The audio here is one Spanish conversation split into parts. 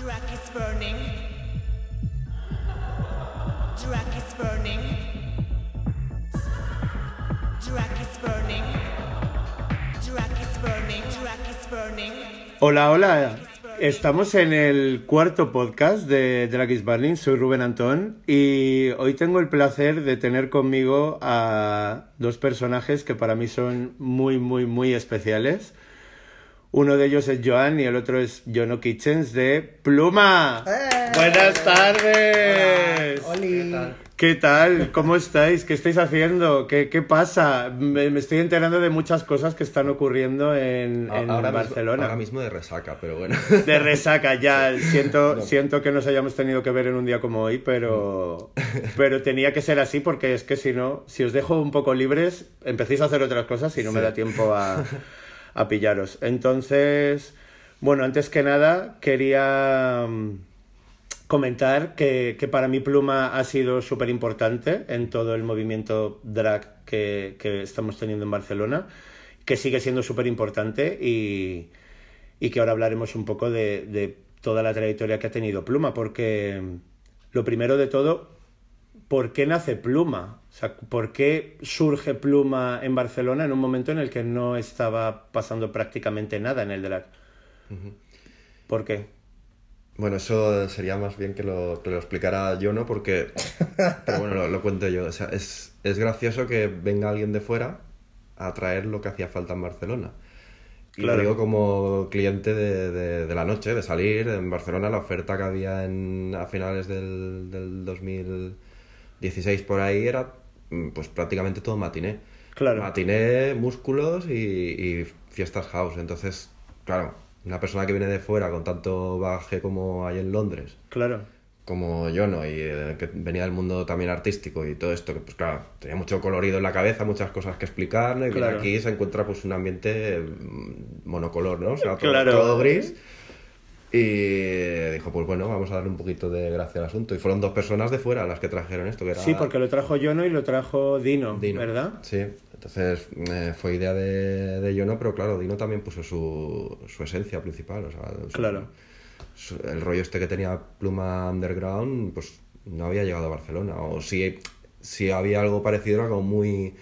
Drag is burning. Drag is burning. Drag is burning. Drag is burning. Drag is burning. Hola, hola. Estamos en el cuarto podcast de Drag is Burning. Soy Rubén Antón y hoy tengo el placer de tener conmigo a dos personajes que para mí son muy, muy, muy especiales. Uno de ellos es Joan y el otro es Jono Kitchens de Pluma. ¡Eh! Buenas tardes. Oli. ¿Qué tal? ¿Cómo estáis? ¿Qué estáis haciendo? ¿Qué, qué pasa? Me, me estoy enterando de muchas cosas que están ocurriendo en, en ahora Barcelona. Mismo, ahora mismo de resaca, pero bueno. De resaca, ya. Siento, siento que nos hayamos tenido que ver en un día como hoy, pero, pero tenía que ser así porque es que si no, si os dejo un poco libres, empecéis a hacer otras cosas y no me da tiempo a, a pillaros. Entonces, bueno, antes que nada, quería mm, comentar que, que para mí Pluma ha sido súper importante en todo el movimiento drag que, que estamos teniendo en Barcelona, que sigue siendo súper importante y, y que ahora hablaremos un poco de, de toda la trayectoria que ha tenido Pluma, porque mm, lo primero de todo, ¿por qué nace Pluma? O sea, ¿por qué surge Pluma en Barcelona en un momento en el que no estaba pasando prácticamente nada en el drag? ¿Por qué? Bueno, eso sería más bien que lo, que lo explicara yo, ¿no? Porque. Pero bueno, lo, lo cuento yo. O sea, es, es gracioso que venga alguien de fuera a traer lo que hacía falta en Barcelona. Y Claro. lo digo como cliente de, de- de la noche, de salir. En Barcelona la oferta que había en, a finales del, del 2016 por ahí era pues prácticamente todo matiné. Claro. Matiné, músculos y, y fiestas house. Entonces, claro, una persona que viene de fuera con tanto bagaje como hay en Londres, Claro. como yo, ¿no? Y eh, que venía del mundo también artístico y todo esto, que pues claro, tenía mucho colorido en la cabeza, muchas cosas que explicar, ¿no? Y viene Claro. aquí se encuentra pues un ambiente mm, monocolor, ¿no? O sea, todo, Claro. todo gris. Y dijo, pues bueno, vamos a darle un poquito de gracia al asunto. Y fueron dos personas de fuera las que trajeron esto, que era... Sí, porque lo trajo Jono y lo trajo Dino, Dino. ¿verdad? Sí, entonces eh, fue idea de, de Yono, pero claro, Dino también puso su, su esencia principal. O sea, su- Claro. su- el rollo este que tenía Pluma Underground, pues no había llegado a Barcelona. O si, si había algo parecido, era como muy.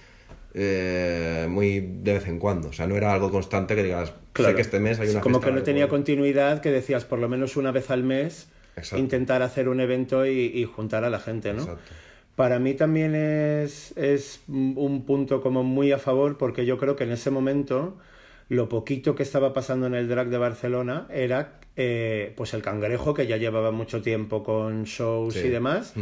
Eh, muy de vez en cuando. O sea, no era algo constante que digas, sé que este mes hay una Como fiesta que no tenía algo". continuidad, que decías por lo menos una vez al mes Exacto. intentar hacer un evento y, y juntar a la gente, ¿no? Exacto. Para mí también es, es un punto como muy a favor porque yo creo que en ese momento lo poquito que estaba pasando en el drag de Barcelona era eh, pues el cangrejo que ya llevaba mucho tiempo con shows Sí. y demás.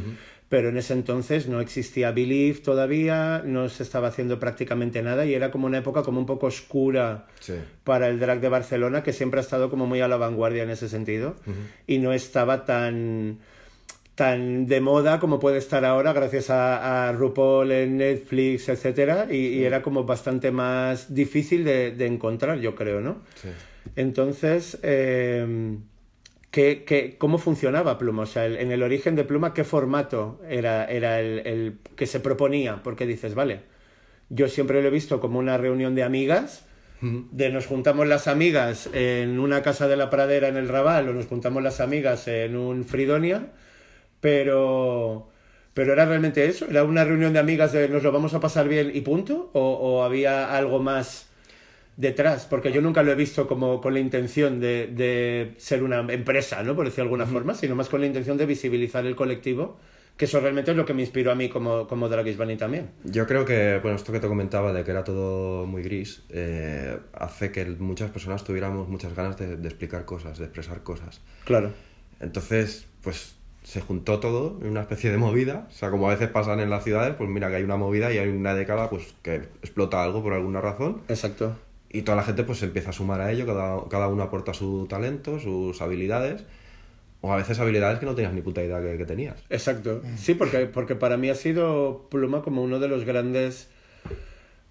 Pero en ese entonces no existía Believe todavía, no se estaba haciendo prácticamente nada y era como una época como un poco oscura Sí. para el drag de Barcelona, que siempre ha estado como muy a la vanguardia en ese sentido, y no estaba tan tan de moda como puede estar ahora gracias a, a RuPaul en Netflix, etcétera, y, y era como bastante más difícil de, de encontrar, yo creo, ¿no? Sí. Entonces, eh, ¿qué, qué- cómo funcionaba Pluma? O sea, el- en el origen de Pluma, ¿qué formato era, era el, el que se proponía? Porque dices, vale, yo siempre lo he visto como una reunión de amigas, de nos juntamos las amigas en una casa de la pradera en el Raval o nos juntamos las amigas en un Fridonia, pero... Pero era realmente eso, era una reunión de amigas de nos lo vamos a pasar bien y punto, o, o había algo más detrás, porque yo nunca lo he visto como con la intención de, de ser una empresa, ¿no? Por decirlo de alguna forma, sino más con la intención de visibilizar el colectivo, que eso realmente es lo que me inspiró a mí como, como Drag Bunny también. Yo creo que, bueno, esto que te comentaba de que era todo muy gris, eh, hace que muchas personas tuviéramos muchas ganas de, de explicar cosas, de expresar cosas. Claro. Entonces, pues se juntó todo en una especie de movida. O sea, como a veces pasan en las ciudades, pues mira que hay una movida y hay una década pues que explota algo por alguna razón. Exacto. Y toda la gente pues se empieza a sumar a ello, cada, cada uno aporta su talento, sus habilidades. O a veces habilidades que no tenías ni puta idea que, que tenías. Exacto. Sí, porque, porque para mí ha sido Pluma como uno de los grandes.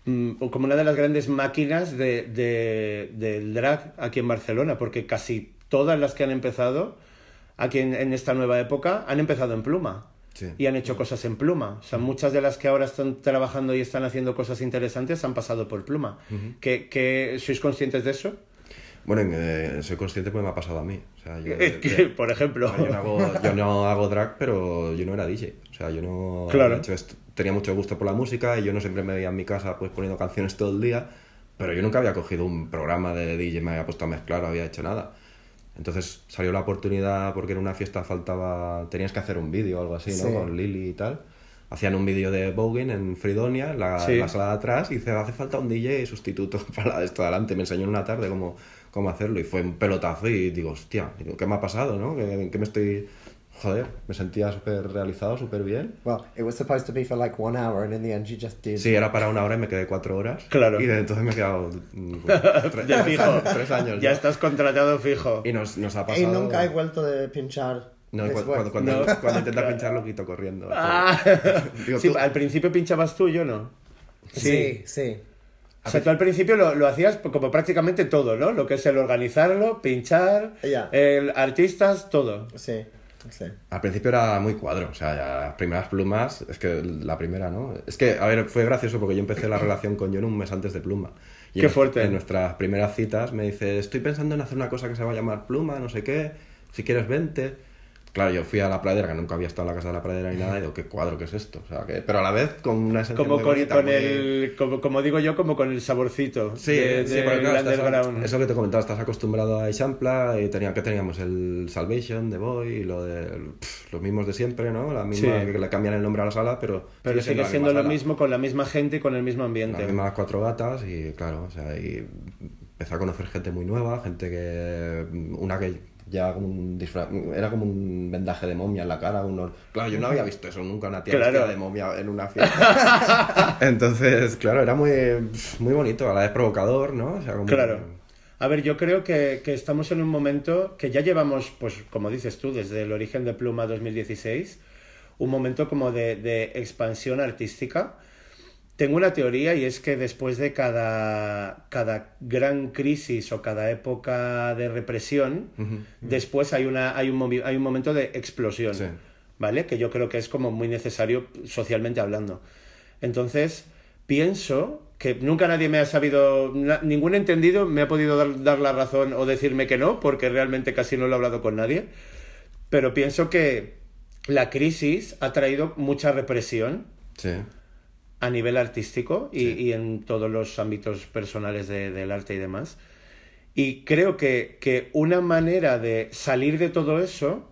mm, o como una de las grandes máquinas de, de- del drag aquí en Barcelona, porque casi todas las que han empezado aquí en, en esta nueva época han empezado en Pluma. Sí. Y han hecho cosas en pluma. O sea, muchas de las que ahora están trabajando y están haciendo cosas interesantes han pasado por pluma. ¿Que, que- sois conscientes de eso? Bueno, eh, soy consciente porque me ha pasado a mí. O sea, yo, que, por ejemplo. yo, no hago, yo no hago drag, pero yo no era DJ. O sea, yo no... Claro. hecho, est- tenía mucho gusto por la música y yo no siempre me veía en mi casa pues poniendo canciones todo el día, pero yo nunca había cogido un programa de DJ, me había puesto a mezclar, no había hecho nada. Entonces salió la oportunidad porque en una fiesta faltaba... Tenías que hacer un vídeo o algo así, ¿no? Sí. Con Lili y tal. Hacían un vídeo de Voguing en Fridonia, la, Sí. en la sala de atrás, y dice, hace falta un DJ sustituto para esto de adelante. Me enseñó en una tarde cómo, cómo hacerlo y fue un pelotazo y digo, hostia, ¿qué me ha pasado, no? ¿Qué, qué me estoy...? Joder, me sentía súper realizado, súper bien. Well, it was supposed to be for like one hour, and in the end, you just did. Sí, era para una hora y me quedé cuatro horas. Claro. Y desde entonces me he quedado mm, pues, tres, De fijo. tres años. Ya ¿no? estás contratado fijo. Y nos, nos ha Y pasado... nunca he vuelto de pinchar. No, después. cuando, cuando, No. cuando intenta pinchar lo quito corriendo. Ah. Digo, Sí, al principio pinchabas tú, yo no. Sí, sí. O sea, tú al principio lo, lo hacías como prácticamente todo, ¿no? Lo que es el organizarlo, pinchar, Ya. el artistas, todo. Sí, sí. Al principio era muy cuadro, o sea, ya las primeras plumas, es que la primera, ¿no? Es que, a ver, fue gracioso porque yo empecé la relación con John un mes antes de Pluma. Y Qué en, fuerte. En nuestras primeras citas me dice, estoy pensando en hacer una cosa que se va a llamar Pluma, no sé qué, si quieres vente. Claro, yo fui a la pradera, que nunca había estado en la casa de la pradera ni nada, y digo, ¿qué cuadro que es esto? O sea, que, pero a la vez con una esencia Como muy con, bonita, con muy- el, como, como digo yo, como con el saborcito Sí, de, sí, porque claro, estás- underground. eso que te comentaba, estás acostumbrado a Ishampla y tenía, que teníamos el Salvation de Boy y lo de pff, los mismos de siempre, ¿no? La misma Sí. que le cambian el nombre a la sala, pero Pero sigue la siendo lo sala. mismo con la misma gente y con el mismo ambiente. Las mismas cuatro gatas y claro, o sea, y empecé a conocer gente muy nueva, gente que una que ya como un disfraz, era como un vendaje de momia en la cara, unos... claro, yo no había visto eso nunca una tía Claro. de momia en una fiesta. Entonces, claro, era muy muy bonito, a la vez provocador, ¿no? O sea, como- Claro. A ver, yo creo que, que estamos en un momento que ya llevamos, pues como dices tú, desde el origen de Pluma 2016, un momento como de, de expansión artística. Tengo una teoría y es que después de cada, cada gran crisis o cada época de represión, después hay, una, hay, un, hay un momento de explosión, Sí. ¿vale? Que yo creo que es como muy necesario socialmente hablando. Entonces, pienso que nunca nadie me ha sabido, ningún entendido me ha podido dar, dar la razón o decirme que no, porque realmente casi no lo he hablado con nadie, pero pienso que la crisis ha traído mucha represión Sí. A nivel artístico y, Sí. y en todos los ámbitos personales de- del arte y demás. Y creo que, que una manera de salir de todo eso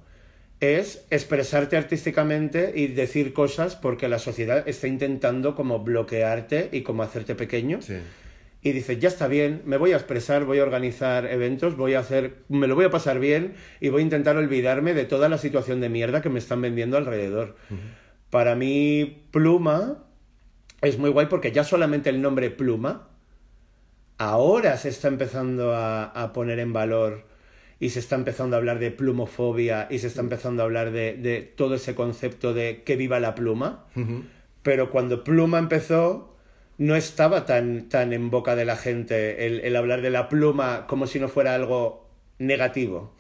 es expresarte artísticamente y decir cosas porque la sociedad está intentando como bloquearte y como hacerte pequeño. Sí. Y dices, ya está bien, me voy a expresar, voy a organizar eventos, voy a hacer, me lo voy a pasar bien y voy a intentar olvidarme de toda la situación de mierda que me están vendiendo alrededor. Para mí, Pluma es muy guay porque ya solamente el nombre Pluma ahora se está empezando a, a poner en valor y se está empezando a hablar de plumofobia y se está empezando a hablar de, de todo ese concepto de que viva la pluma. Pero cuando Pluma empezó, no estaba tan, tan en boca de la gente el, el hablar de la pluma como si no fuera algo negativo.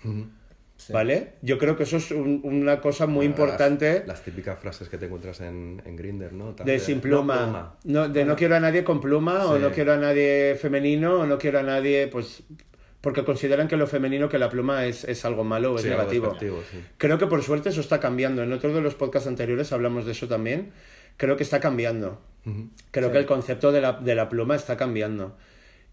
¿Vale? Yo creo que eso es un- una cosa muy Bueno, importante Las, las típicas frases que te encuentras en, en Grindr, ¿no? De sin pluma. no pluma. No, de no quiero a nadie con pluma o Sí. no quiero a nadie femenino o no quiero a nadie, pues, porque consideran que lo femenino, que la pluma es, es algo malo o es Sí, algo negativo. sí. Creo que por suerte eso está cambiando. En otro de los podcasts anteriores hablamos de eso también. Creo que está cambiando. Ujú. Creo que el concepto de la, de la pluma está cambiando.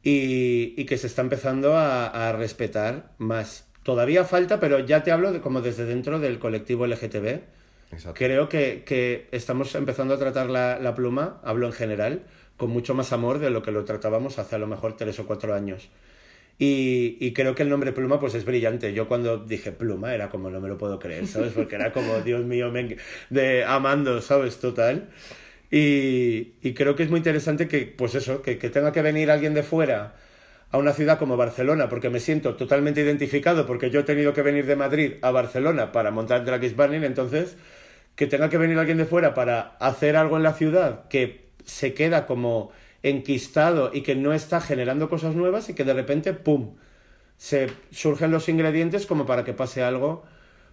Y, y que se está empezando a, a respetar más. Todavía falta, pero ya te hablo de, como desde dentro del colectivo LGTB. Exacto. Creo que, que estamos empezando a tratar la, la pluma, hablo en general, con mucho más amor de lo que lo tratábamos hace a lo mejor tres o cuatro años. Y, y creo que el nombre Pluma pues es brillante. Yo cuando dije Pluma era como no me lo puedo creer, ¿sabes? Porque era como, Dios mío, me- de amando, ¿sabes? Total. Y, y creo que es muy interesante que, pues eso, que, que tenga que venir alguien de fuera a una ciudad como Barcelona, porque me siento totalmente identificado, porque yo he tenido que venir de Madrid a Barcelona para montar Drag is Burning, entonces que tenga que venir alguien de fuera para hacer algo en la ciudad que se queda como enquistado y que no está generando cosas nuevas y que de repente, ¡pum!, se surgen los ingredientes como para que pase algo,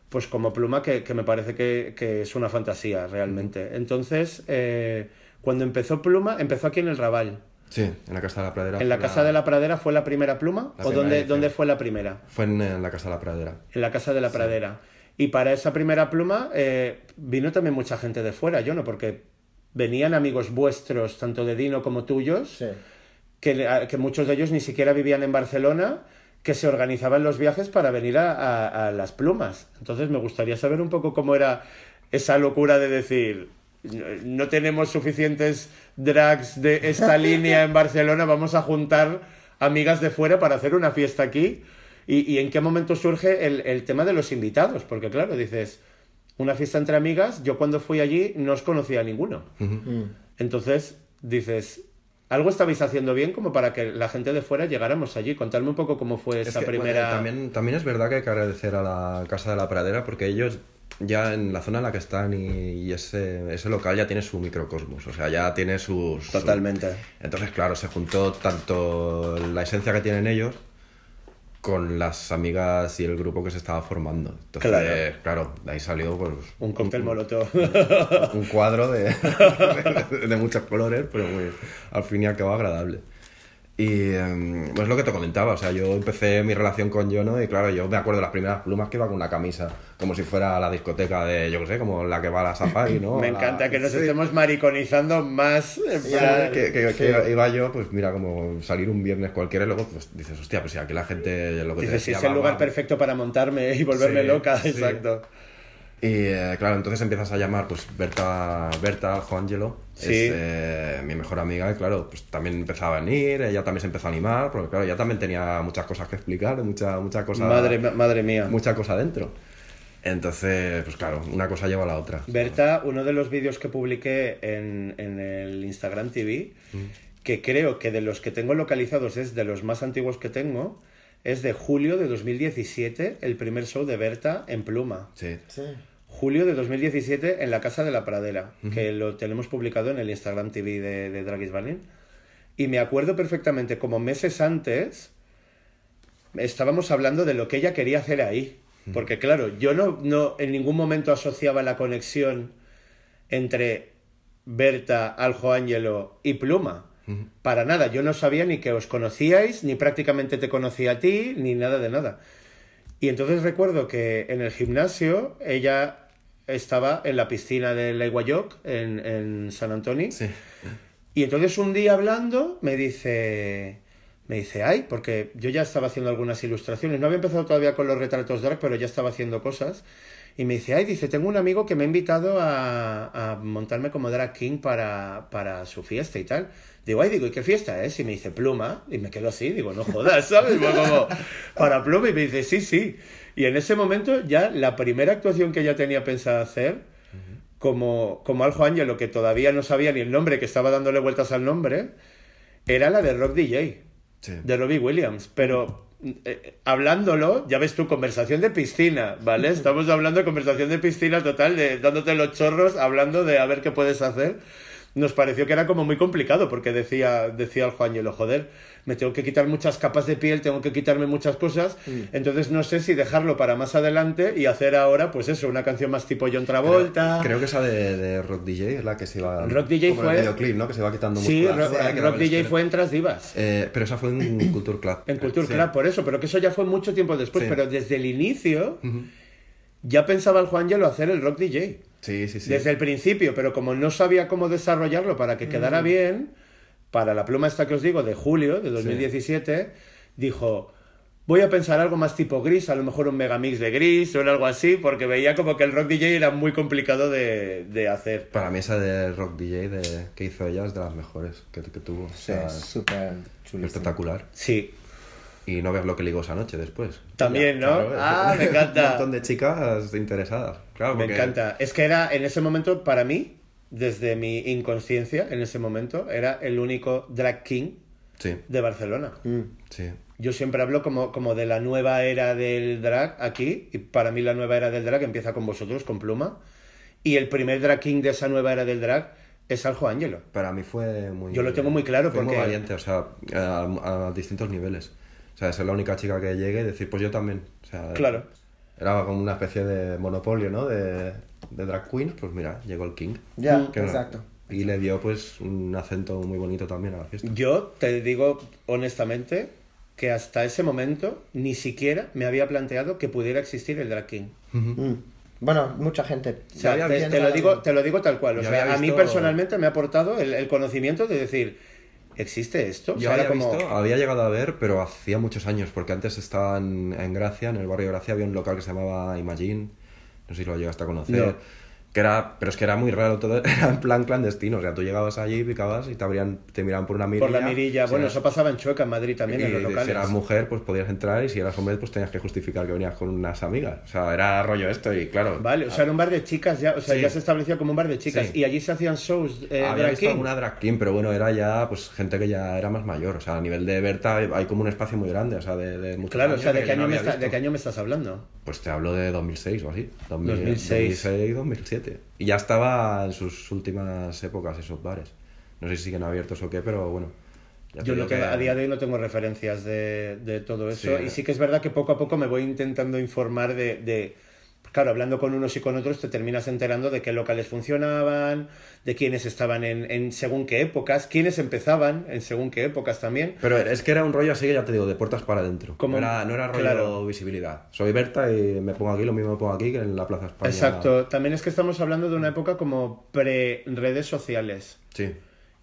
pues como pluma, que, que me parece que, que es una fantasía realmente. Entonces, eh, cuando empezó Pluma, empezó aquí en el Raval. Sí, en la Casa de la Pradera. ¿En la fue Casa de la Pradera fue la primera pluma? La ¿O primera dónde, fue la primera? Fue en, en la Casa de la Pradera. En la Casa de la Pradera. Y para esa primera pluma eh, vino también mucha gente de fuera, yo no, porque venían amigos vuestros, tanto de Dino como tuyos, Sí. que, que muchos de ellos ni siquiera vivían en Barcelona, que se organizaban los viajes para venir a, a- a las plumas. Entonces me gustaría saber un poco cómo era esa locura de decir, no, no tenemos suficientes drags de esta línea en Barcelona, vamos a juntar amigas de fuera para hacer una fiesta aquí. ¿Y, y en qué momento surge el, el tema de los invitados? Porque claro, dices, una fiesta entre amigas, yo cuando fui allí no os conocía a ninguno. Entonces, dices, algo estabais haciendo bien como para que la gente de fuera llegáramos allí. Contadme un poco cómo fue Es esa que, primera... bueno, también, también es verdad que hay que agradecer a la Casa de la Pradera porque ellos ya en la zona en la que están y, y ese, ese local ya tiene su microcosmos, o sea, ya tiene sus... su- Totalmente. Entonces, claro, se juntó tanto la esencia que tienen ellos con las amigas y el grupo que se estaba formando. Entonces, Claro. claro, de ahí salió pues, Un cóctel molotov. un cuadro de, de, de muchos colores, pero muy, al fin y al cabo agradable. Y em, pues lo que te comentaba, o sea, yo empecé mi relación con Yono y claro, yo me acuerdo de las primeras plumas que iba con una camisa, como si fuera a la discoteca de, yo qué sé, como la que va a la safari, ¿no? Me la- encanta que nos Sí. estemos mariconizando más. en Ya, plan- que, que- que iba yo, pues mira, como salir un viernes cualquiera y luego pues dices, hostia, pues si aquí la gente lo que te Dices, sí, decía, es el va, lugar va". perfecto para montarme y volverme Sí, loca. sí. Exacto. Y eh, claro, entonces empiezas a llamar pues Berta, Berta Joangelo, Sí. es eh, mi mejor amiga, y claro, pues también empezaba a venir, ella también se empezó a animar, porque claro, ella también tenía muchas cosas que explicar, mucha, mucha cosa, Madre, madre mía. mucha cosa dentro. Entonces, pues claro, una cosa lleva a la otra. Berta, uno de los vídeos que publiqué en, en el Instagram TV, que creo que de los que tengo localizados es de los más antiguos que tengo, es de julio de 2017, el primer show de Berta en Pluma. Sí. Sí. Julio de 2017 en la Casa de la Pradera, que lo tenemos publicado en el Instagram TV de, de Dragis Balin. Y me acuerdo perfectamente, como meses antes, estábamos hablando de lo que ella quería hacer ahí. Porque claro, yo no, no en ningún momento asociaba la conexión entre Berta, Aljo Ángelo y Pluma. Para nada, yo no sabía ni que os conocíais, ni prácticamente te conocía a ti, ni nada de nada. Y entonces recuerdo que en el gimnasio ella estaba en la piscina de Lake Guayoc, en, en San Antonio. Sí. Y entonces un día hablando me dice, me dice, ay, porque yo ya estaba haciendo algunas ilustraciones. No había empezado todavía con los retratos drag, pero ya estaba haciendo cosas. Y me dice, ay, dice, tengo un amigo que me ha invitado a, a montarme como drag king para, para su fiesta y tal. Digo, ay, digo, ¿y qué fiesta es? Y me dice, pluma. Y me quedo así, digo, no jodas, ¿sabes? Como, para pluma. Y me dice, sí, sí. Y en ese momento ya la primera actuación que ella tenía pensada hacer, como, como Aljo Ángelo, que todavía no sabía ni el nombre, que estaba dándole vueltas al nombre, era la de Rock DJ, Sí. de Robbie Williams. Pero eh, hablándolo, ya ves tu conversación de piscina, ¿vale? Estamos hablando de conversación de piscina total, de dándote los chorros, hablando de a ver qué puedes hacer. Nos pareció que era como muy complicado, porque decía, decía el Juanelo, joder, me tengo que quitar muchas capas de piel, tengo que quitarme muchas cosas, entonces no sé si dejarlo para más adelante y hacer ahora, pues eso, una canción más tipo John Travolta. Creo que esa de, de Rock DJ es la que se iba. Rock DJ como en el fue- videoclip, ¿no? Que se va quitando Sí, musculatura, Rock, Rock DJ fue en Tras Divas. Eh, pero esa fue en Culture Club. En Culture Sí. Club, por eso, pero que eso ya fue mucho tiempo después. Sí. Pero desde el inicio ya pensaba el Juangelo hacer el rock DJ. Sí, sí, sí. Desde el principio, pero como no sabía cómo desarrollarlo para que quedara bien, para la pluma esta que os digo, de julio de 2017, dijo, voy a pensar algo más tipo gris, a lo mejor un megamix de gris o algo así, porque veía como que el rock DJ era muy complicado de, de hacer. Para mí esa de Rock DJ de, que hizo ella es de las mejores que, que tuvo. O Sí, sea, es súper espectacular. Sí, Y no ver lo que ligó esa noche después. También, ¿no? Claro, Ah, me encanta. Un montón de chicas interesadas. Claro, Me encanta. Es que era, en ese momento, para mí, desde mi inconsciencia, en ese momento, era el único drag king Sí, de Barcelona. sí. Yo siempre hablo como, como de la nueva era del drag aquí, y para mí la nueva era del drag empieza con vosotros, con Pluma, y el primer drag king de esa nueva era del drag es Aljo Ángelo. Para mí fue muy... Yo lo tengo muy claro fue muy porque- valiente, o sea, a, a distintos niveles. O sea, ser la única chica que llegue y decir, pues yo también. O sea, Claro. Era como una especie de monopolio, ¿no? De, de drag queens, pues mira, llegó el king. Ya, no- exacto. Y le dio pues un acento muy bonito también a la fiesta. Yo te digo honestamente que hasta ese momento ni siquiera me había planteado que pudiera existir el drag king. Mm. Bueno, mucha gente. O sea, te, lo digo, te lo digo tal cual. O sea, a mí personalmente me ha aportado el, el conocimiento de decir, ¿existe esto? O Yo sea, había, como... visto, había llegado a ver, pero hacía muchos años, porque antes estaba en, en Gracia, en el barrio de Gracia, había un local que se llamaba Imagine, no sé si lo llegaste a conocer, No. Que era, pero es que era muy raro todo, era en plan clandestino, o sea, tú llegabas allí, picabas y te, abrían, te miraban por una mirilla. Por la mirilla. si bueno, eras- eso pasaba en Chueca, en Madrid también, en los locales. Si eras mujer, pues podías entrar y si eras hombre, pues tenías que justificar que venías con unas amigas. O sea, era rollo esto y claro. Vale, o sea, era un bar de chicas ya, o sea, Sí. ya se establecía como un bar de chicas. Sí. Y allí se hacían shows eh, Había drag visto king. alguna drag king, pero bueno, era ya pues gente que ya era más mayor. O sea, a nivel de Berta hay- como un espacio muy grande, o sea, de, de muchos Claro, o sea, ¿de qué, no año me está-. ¿de qué año me estás hablando? Pues te hablo de 2006 o así. 2000, 2006. 2006, 2007. Y ya estaba en sus últimas épocas esos bares. No sé si siguen abiertos o qué, pero bueno. Yo te- que- a día de hoy no tengo referencias de, de todo eso. Sí. Y sí que es verdad que poco a poco me voy intentando informar de, de- Claro, hablando con unos y con otros te terminas enterando de qué locales funcionaban, de quiénes estaban en, en según qué épocas, quiénes empezaban en según qué épocas también. Pero es que era un rollo así que ya te digo, de puertas para adentro. No, era, no era rollo claro. visibilidad. Soy Berta y me pongo aquí, lo mismo me pongo aquí que en la Plaza España. Exacto. También es que estamos hablando de una época como pre-redes sociales Sí,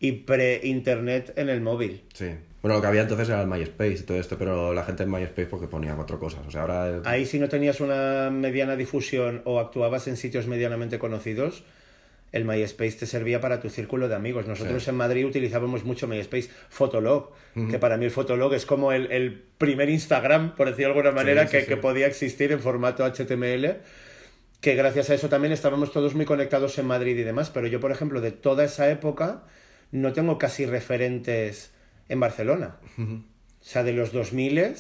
y pre-internet en el móvil. sí. Bueno, lo que había entonces era el MySpace y todo esto, pero la gente en MySpace porque ponía cuatro cosas. O sea, ahora... Ahí si no tenías una mediana difusión o actuabas en sitios medianamente conocidos, el MySpace te servía para tu círculo de amigos. Nosotros Sí. en Madrid utilizábamos mucho MySpace, Fotolog, que para mí el Fotolog es como el, el primer Instagram, por decirlo de alguna manera, Sí, sí, que, que podía existir en formato HTML. Que gracias a eso también estábamos todos muy conectados en Madrid y demás. Pero yo, por ejemplo, de toda esa época, no tengo casi referentes en Barcelona. O sea, de los 2000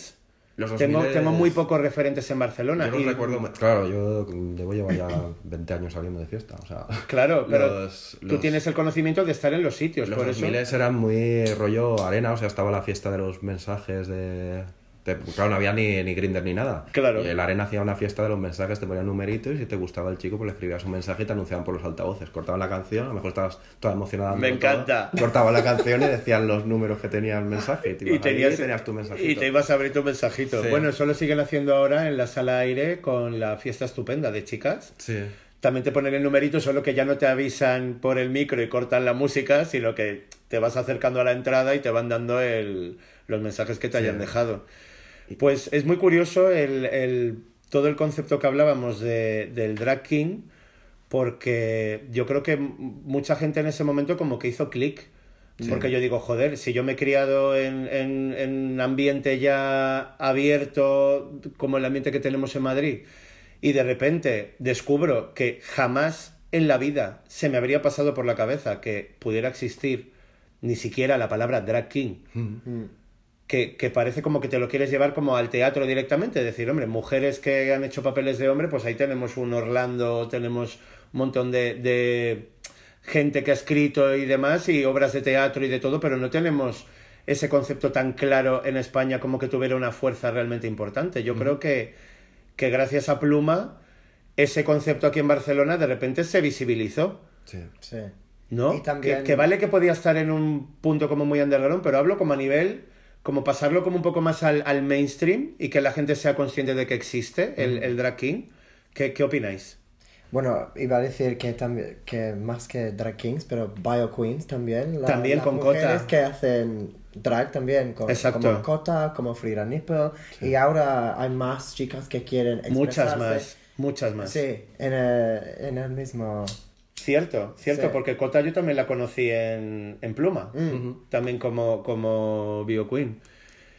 Los tengo, 2000s tengo muy pocos referentes en Barcelona. Yo los y- recuerdo... Claro, yo debo llevar ya 20 años saliendo de fiesta, o sea... Claro, pero Los- tú tienes el conocimiento de estar en los sitios, Los por eso. 2000 eran muy rollo arena, o sea, estaba la fiesta de los mensajes de... claro, no había ni, ni Grindr ni nada. Claro. Y el arena hacía una fiesta de los mensajes, te ponían numeritos y si te gustaba el chico, pues le escribías un mensaje y te anunciaban por los altavoces. Cortaban la canción, a lo mejor estabas toda emocionada. Me todo. encanta. Cortaban la canción y decían los números que tenía el mensaje. Y, te tenías, y tenías tu mensajito. y te ibas a abrir tu mensajito. Sí. Bueno, eso lo siguen haciendo ahora en la sala aire con la fiesta estupenda de chicas. Sí. También te ponen el numerito, solo que ya no te avisan por el micro y cortan la música, sino que te vas acercando a la entrada y te van dando el- los mensajes que te hayan dejado. Pues es muy curioso el, el- todo el concepto que hablábamos de- del drag king, porque yo creo que mucha gente en ese momento como que hizo clic. Porque yo digo, joder, si yo me he criado en, en, en un ambiente ya abierto, como el ambiente que tenemos en Madrid, y de repente descubro que jamás en la vida se me habría pasado por la cabeza que pudiera existir ni siquiera la palabra drag king, que, que parece como que te lo quieres llevar como al teatro directamente, decir, hombre, mujeres que han hecho papeles de hombre, pues ahí tenemos un Orlando, tenemos un montón de, de gente que ha escrito y demás, y obras de teatro y de todo, pero no tenemos ese concepto tan claro en España como que tuviera una fuerza realmente importante. Yo creo que, que gracias a Pluma, ese concepto aquí en Barcelona de repente se visibilizó. Sí. Sí. ¿no? Y también- Que, que vale que podía estar en un punto como muy underground, pero hablo como a nivel, como pasarlo como un poco más al, al mainstream y que la gente sea consciente de que existe el, el drag king. ¿Qué, qué opináis? Bueno, iba a decir que también que más que drag kings, pero bio queens también. la- También las con mujeres Cota. que hacen drag también, con, como Cota, como Frida Nipple. Y ahora hay más chicas que quieren Muchas expresarse. más, muchas más. Sí, en el, en el mismo... Cierto, cierto, Sí. porque Cota yo también la conocí en, en Pluma, también como, como Bio Queen.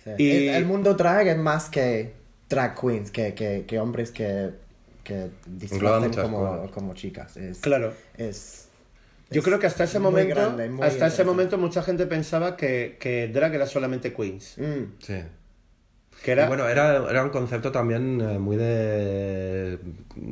sí. Y- El, el mundo drag es más que drag queens, que, que, que hombres que, que disfrazan como, como chicas. Es, Claro. Es, Yo es creo que hasta ese momento, grande, hasta ese momento mucha gente pensaba que, que drag era solamente queens. Mm. Sí. Que era, Y bueno, era, era un concepto también eh, muy de.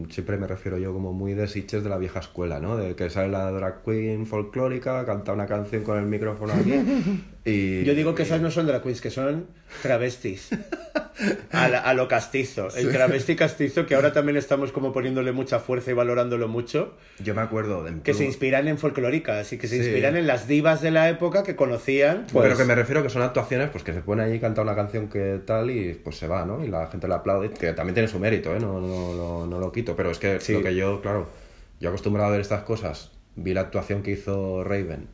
Siempre me refiero yo como muy de Sitches de la vieja escuela, ¿no? De que sale la drag queen folclórica, canta una canción con el micrófono aquí. Y, Yo digo que esas no son drag queens, que son travestis. a, la- a lo castizo. El travesti castizo, que ahora también estamos como poniéndole mucha fuerza y valorándolo mucho. Yo me acuerdo de... Que se inspiran en folclóricas y que se Sí. inspiran en las divas de la época que conocían. pues, Pero que me refiero que son actuaciones pues que se pone allí y canta una canción que tal y pues se va, ¿no? Y la gente le aplaude, que también tiene su mérito, ¿eh? No, no, no, no lo quito, pero es que Sí. lo que yo, claro, yo acostumbrado a ver estas cosas, vi la actuación que hizo Raven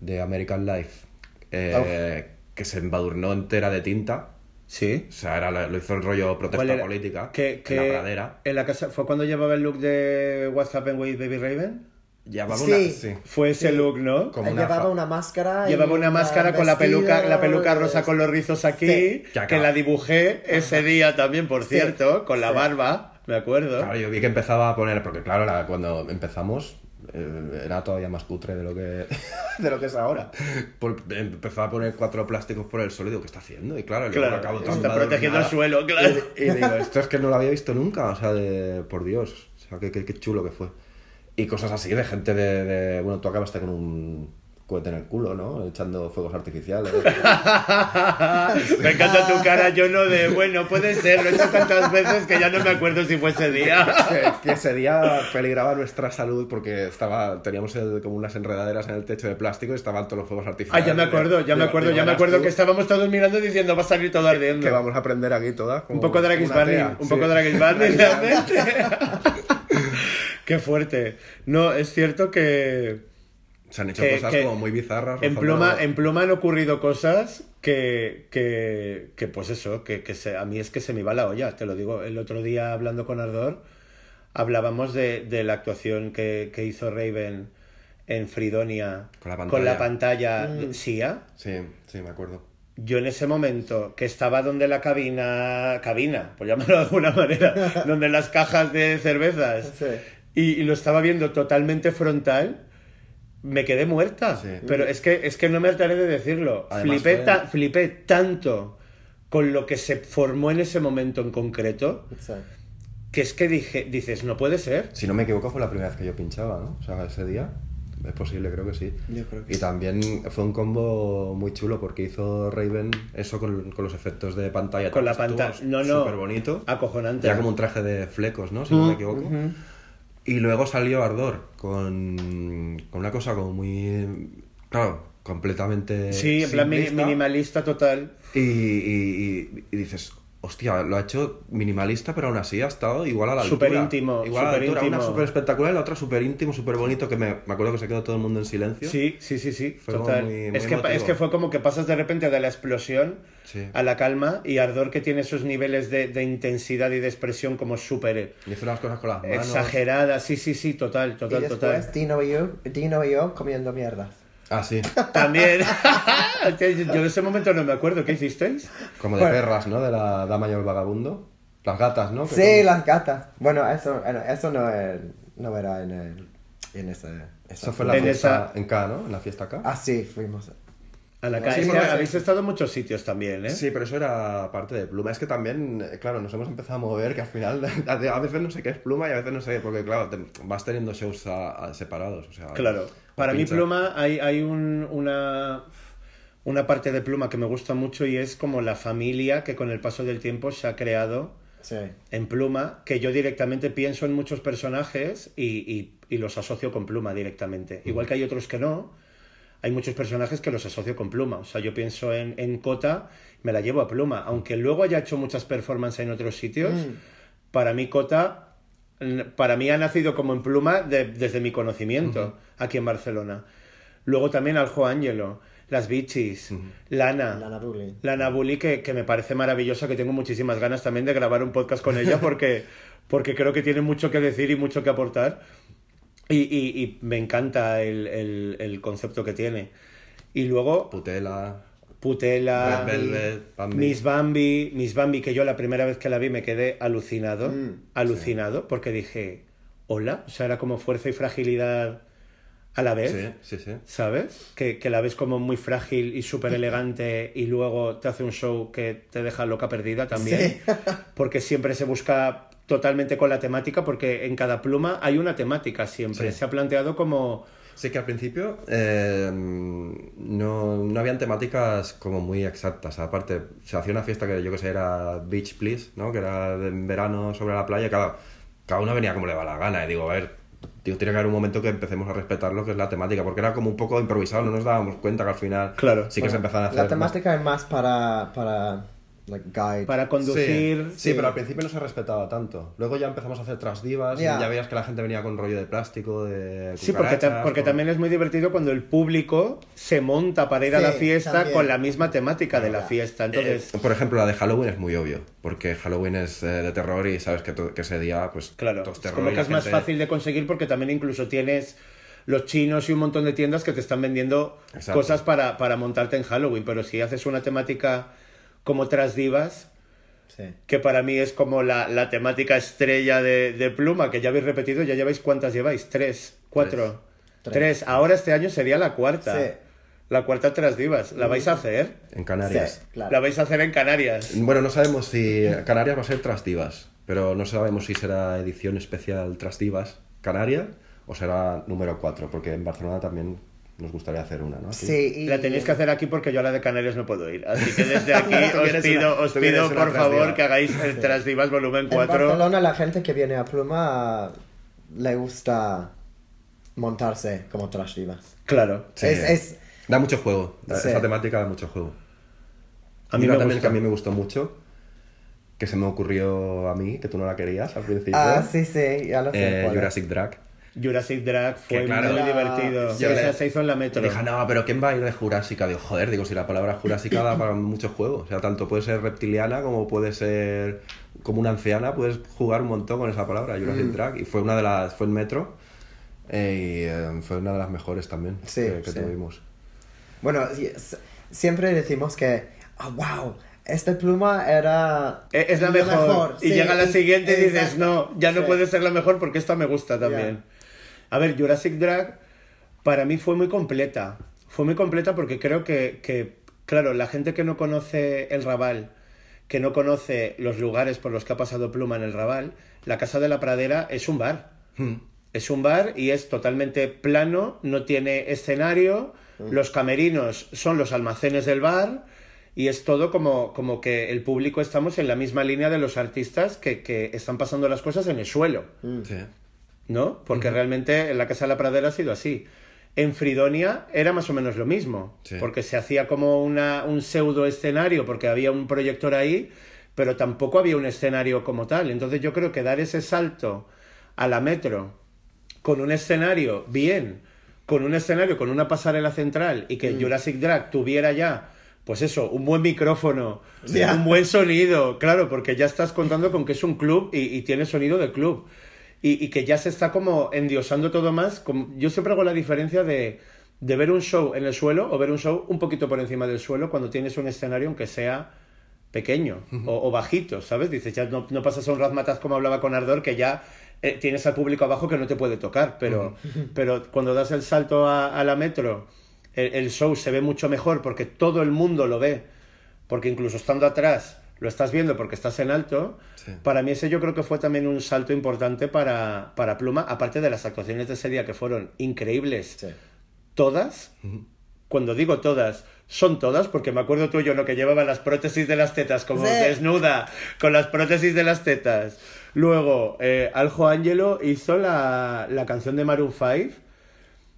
de American Life, eh, que se embadurnó entera de tinta, Sí. o sea, era, la- lo hizo el rollo ¿Cuál protesta era? política Que- que en la pradera. en la casa ¿Fue cuando llevaba el look de What Happened with Baby Raven? Llevaba Sí. una... Sí. Fue ese Sí. look, ¿no? Como una llevaba una máscara. Llevaba una un máscara con la peluca, la peluca rosa con los rizos aquí, Sí. Que la dibujé ese día también, por Sí. cierto, con la barba, me acuerdo. Claro, yo vi que empezaba a poner, porque claro, la- cuando empezamos era todavía más cutre de lo que, de lo que es ahora. Por- empezó a poner cuatro plásticos por el suelo y digo, ¿qué está haciendo? Y claro, luego Claro, acabo todo está protegiendo el suelo, claro. Y, y digo, esto es que no lo había visto nunca, o sea, de, por Dios, o sea, qué, qué- qué chulo que fue. Y cosas así de gente de, de- bueno, tú acabaste con un cohete en el culo, ¿no? Echando fuegos artificiales. me encanta tu cara, yo no de, bueno, puede ser, lo he hecho tantas veces que ya no me acuerdo si fue ese día. que, que ese día peligraba nuestra salud porque estaba teníamos el- como unas enredaderas en el techo de plástico y estaban todos los fuegos Ah, artificiales. ya me acuerdo, ya me acuerdo, ya me acuerdo tú que estábamos todos mirando diciendo va a salir todo ardiendo. que vamos a aprender aquí todas. como Un poco de Dragis Barney, un sí. poco de Dragis Barney realmente. Qué fuerte. No, es cierto que Se han hecho que- cosas que como muy bizarras. en pluma, en pluma han ocurrido cosas que, que, que pues eso, que, que se, a mí es que se me va la olla, te lo digo. El otro día hablando con Ardor, hablábamos de, de la actuación que, que hizo Raven en Fridonia Con la con la pantalla. pantalla SIA. Sí, sí, me acuerdo. Yo en ese momento que estaba donde la cabina, cabina, por llamarlo de alguna manera, donde las cajas de cervezas, Sí. y, y lo estaba viendo totalmente frontal, me quedé muerta. Sí. Pero es que, es que no me hartaré de decirlo. Además Flipé, fue- ta- flipé tanto con lo que se formó en ese momento en concreto, que es que dije, dices, no puede ser. Si no me equivoco fue la primera vez que yo pinchaba, ¿no? O sea, ese día. Es posible, creo que sí. Yo creo que Y también fue un combo muy chulo porque hizo Raven eso con, con los efectos de pantalla. Con la pantalla. No, no. Súper bonito. Acojonante. Era como un traje de flecos, ¿no? Si no me equivoco. Y luego salió Ardor con, con una cosa como muy. Claro, completamente. Sí, en plan simplista. minimalista total. Y, y- y- y dices, hostia, lo ha hecho minimalista, pero aún así ha estado igual a la altura. Súper íntimo, Igual a la altura. Una íntimo. súper espectacular y la otra súper íntimo, súper bonito, que me, me acuerdo que se quedó todo el mundo en silencio. Sí, sí, sí, sí, Fue total. muy- muy es, que, es que fue como que pasas de repente de la explosión Sí. a la calma y Ardor que tiene esos niveles de, de intensidad y de expresión como súper Y hizo unas cosas con las manos. exageradas. Sí, sí, sí, total, Y total, después total. Dino y yo, Dino y yo comiendo mierdas. Ah, sí. También. Yo de ese momento no me acuerdo. ¿Qué hicisteis? Como de Bueno. perras, ¿no? De la dama y el vagabundo. Las gatas, ¿no? Que Sí, son- las gatas. Bueno, eso, eso no, es- no era en, el, en ese... Eso fue en la En fiesta esa- en K, ¿no? En la fiesta K. Ah, sí, fuimos. A la Sí, calle. Es que porque- habéis estado en muchos sitios también, ¿eh? Sí, pero eso era parte de Pluma. Es que también, claro, nos hemos empezado a mover que al final a veces no sé qué es Pluma y a veces no sé, porque claro, te- vas teniendo shows a- a- separados. O sea, Claro. Para mí. Pluma, hay, hay un- una, una parte de Pluma que me gusta mucho y es como la familia que con el paso del tiempo se ha creado Sí. en Pluma, que yo directamente pienso en muchos personajes y, y- y los asocio con Pluma directamente. Igual que hay otros que no, hay muchos personajes que los asocio con Pluma. O sea, yo pienso en, en Cota, me la llevo a Pluma. Aunque luego haya hecho muchas performances en otros sitios, para mí Cota, para mí ha nacido como en Pluma de- desde mi conocimiento aquí en Barcelona. Luego también Aljo Ángelo, Las Bichis, Lana. Lana Bully. Lana Bully, que, que me parece maravillosa, que tengo muchísimas ganas también de grabar un podcast con ella porque, porque creo que tiene mucho que decir y mucho que aportar. Y, y- y me encanta el, el- el concepto que tiene. Y luego Putela, Putela, Red Velvet, Bambi. Miss Bambi, Miss Bambi, que yo la primera vez que la vi me quedé alucinado, Mm, alucinado, porque dije, hola, o sea, era como fuerza y fragilidad a la vez. Sí, sí, sí. ¿Sabes? Que, que la ves como muy frágil y súper elegante y luego te hace un show que te deja loca perdida también. Sí. porque siempre se busca totalmente con la temática, porque en cada pluma hay una temática siempre. Sí. Se ha planteado como, Sí, que al principio eh, no, no habían temáticas como muy exactas. Aparte, se hacía una fiesta que yo que sé era Beach Please, ¿no? Que era en verano sobre la playa. Cada, cada uno venía como le va la gana. Y digo, a ver, digo, tiene que haber un momento que empecemos a respetar lo que es la temática. Porque era como un poco improvisado, no nos dábamos cuenta que al final Claro. sí que se empezaban a hacer... La temática es más para, para like, guide. Para conducir. Sí, sí, pero al principio no se respetaba tanto. Luego ya empezamos a hacer trasdivas Ya. y ya veías que la gente venía con rollo de plástico, de Sí, porque, ta- porque con- también es muy divertido cuando el público se monta para ir a la fiesta también. con la misma temática de la fiesta. Entonces, Eh, por ejemplo, la de Halloween es muy obvio, porque Halloween es eh, de terror y sabes que, que ese día, pues, claro, es como que es más gente- fácil de conseguir porque también incluso tienes los chinos y un montón de tiendas que te están vendiendo Exacto. cosas para, para montarte en Halloween. Pero si haces una temática como Trasdivas, Sí. que para mí es como la, la temática estrella de, de Pluma, que ya habéis repetido, ya lleváis cuántas lleváis, tres, cuatro, Tres. tres. Ahora este año sería la cuarta. Sí. La cuarta Trasdivas. ¿La vais a hacer? En Canarias. Sí, claro. La vais a hacer en Canarias. Bueno, no sabemos si Canarias va a ser Trasdivas, pero no sabemos si será edición especial Trasdivas Canarias o será número 4, porque en Barcelona también nos gustaría hacer una, ¿no? Aquí. Sí, y- La tenéis que hacer aquí porque yo a la de Canarias no puedo ir. Así que desde aquí os pido, una- os pido una por favor que hagáis el Trasdivas volumen En 4. Barcelona la gente que viene a Pluma le gusta montarse como trash divas. Claro. Sí. Es, es, Da mucho juego, da- Sí. esa temática da mucho juego. A mí me también que a mí me gustó mucho, que se me ocurrió a mí, que tú no la querías al principio. ah, sí, sí, ya lo sé. eh. Jurassic Drag. Jurassic Drag fue claro. muy divertido. sí. Esa se hizo en la metro. Dije, no, pero ¿quién va a ir de Jurásica? Digo, joder, digo, si la palabra Jurásica da para muchos juegos. O sea, tanto puede ser reptiliana como puede ser como una anciana, puedes jugar un montón con esa palabra, Jurassic Mm. Drag. Y fue una de las, fue en Metro, eh, y eh, fue una de las mejores también Sí, que, que sí. tuvimos. Bueno, siempre decimos que, ah, wow, esta pluma era... Eh, Es la mejor. Y sí, llega la siguiente y dices, exacto. no, ya no Sí. puede ser la mejor porque esta me gusta también. A ver, Jurassic Drag para mí fue muy completa. Fue muy completa porque creo que, que, claro, la gente que no conoce el Raval, que no conoce los lugares por los que ha pasado Pluma en el Raval, la Casa de la Pradera es un bar. Hmm. Es un bar y es totalmente plano, no tiene escenario, los camerinos son los almacenes del bar y es todo como, como que el público estamos en la misma línea de los artistas que, que están pasando las cosas en el suelo, Sí. ¿No? Porque realmente en la Casa de la Pradera ha sido así. En Fridonia era más o menos lo mismo, Sí. porque se hacía como una, un pseudo escenario, porque había un proyector ahí, pero tampoco había un escenario como tal. Entonces yo creo que dar ese salto a la metro con un escenario bien, con un escenario con una pasarela central y que Jurassic Drag tuviera ya, pues eso, un buen micrófono, un buen sonido, claro, porque ya estás contando con que es un club y, y tiene sonido de club. Y, y que ya se está como endiosando todo más. como- yo siempre hago la diferencia de, de ver un show en el suelo o ver un show un poquito por encima del suelo cuando tienes un escenario aunque sea pequeño o, o bajito, ¿sabes? Dices, ya no, no pasas a un razmataz como hablaba con Ardor, que ya eh, tienes al público abajo que no te puede tocar, pero, pero cuando das el salto a, a la metro, el, el show se ve mucho mejor porque todo el mundo lo ve, porque incluso estando atrás lo estás viendo porque estás en alto. Sí. Para mí ese yo creo que fue también un salto importante para, para Pluma, aparte de las actuaciones de ese día que fueron increíbles Sí. todas, cuando digo todas, son todas, porque me acuerdo tuyo, ¿no? Que llevaba las prótesis de las tetas como Sí. desnuda, con las prótesis de las tetas. Luego, eh, Aljo Angelo hizo la, la canción de Maroon 5,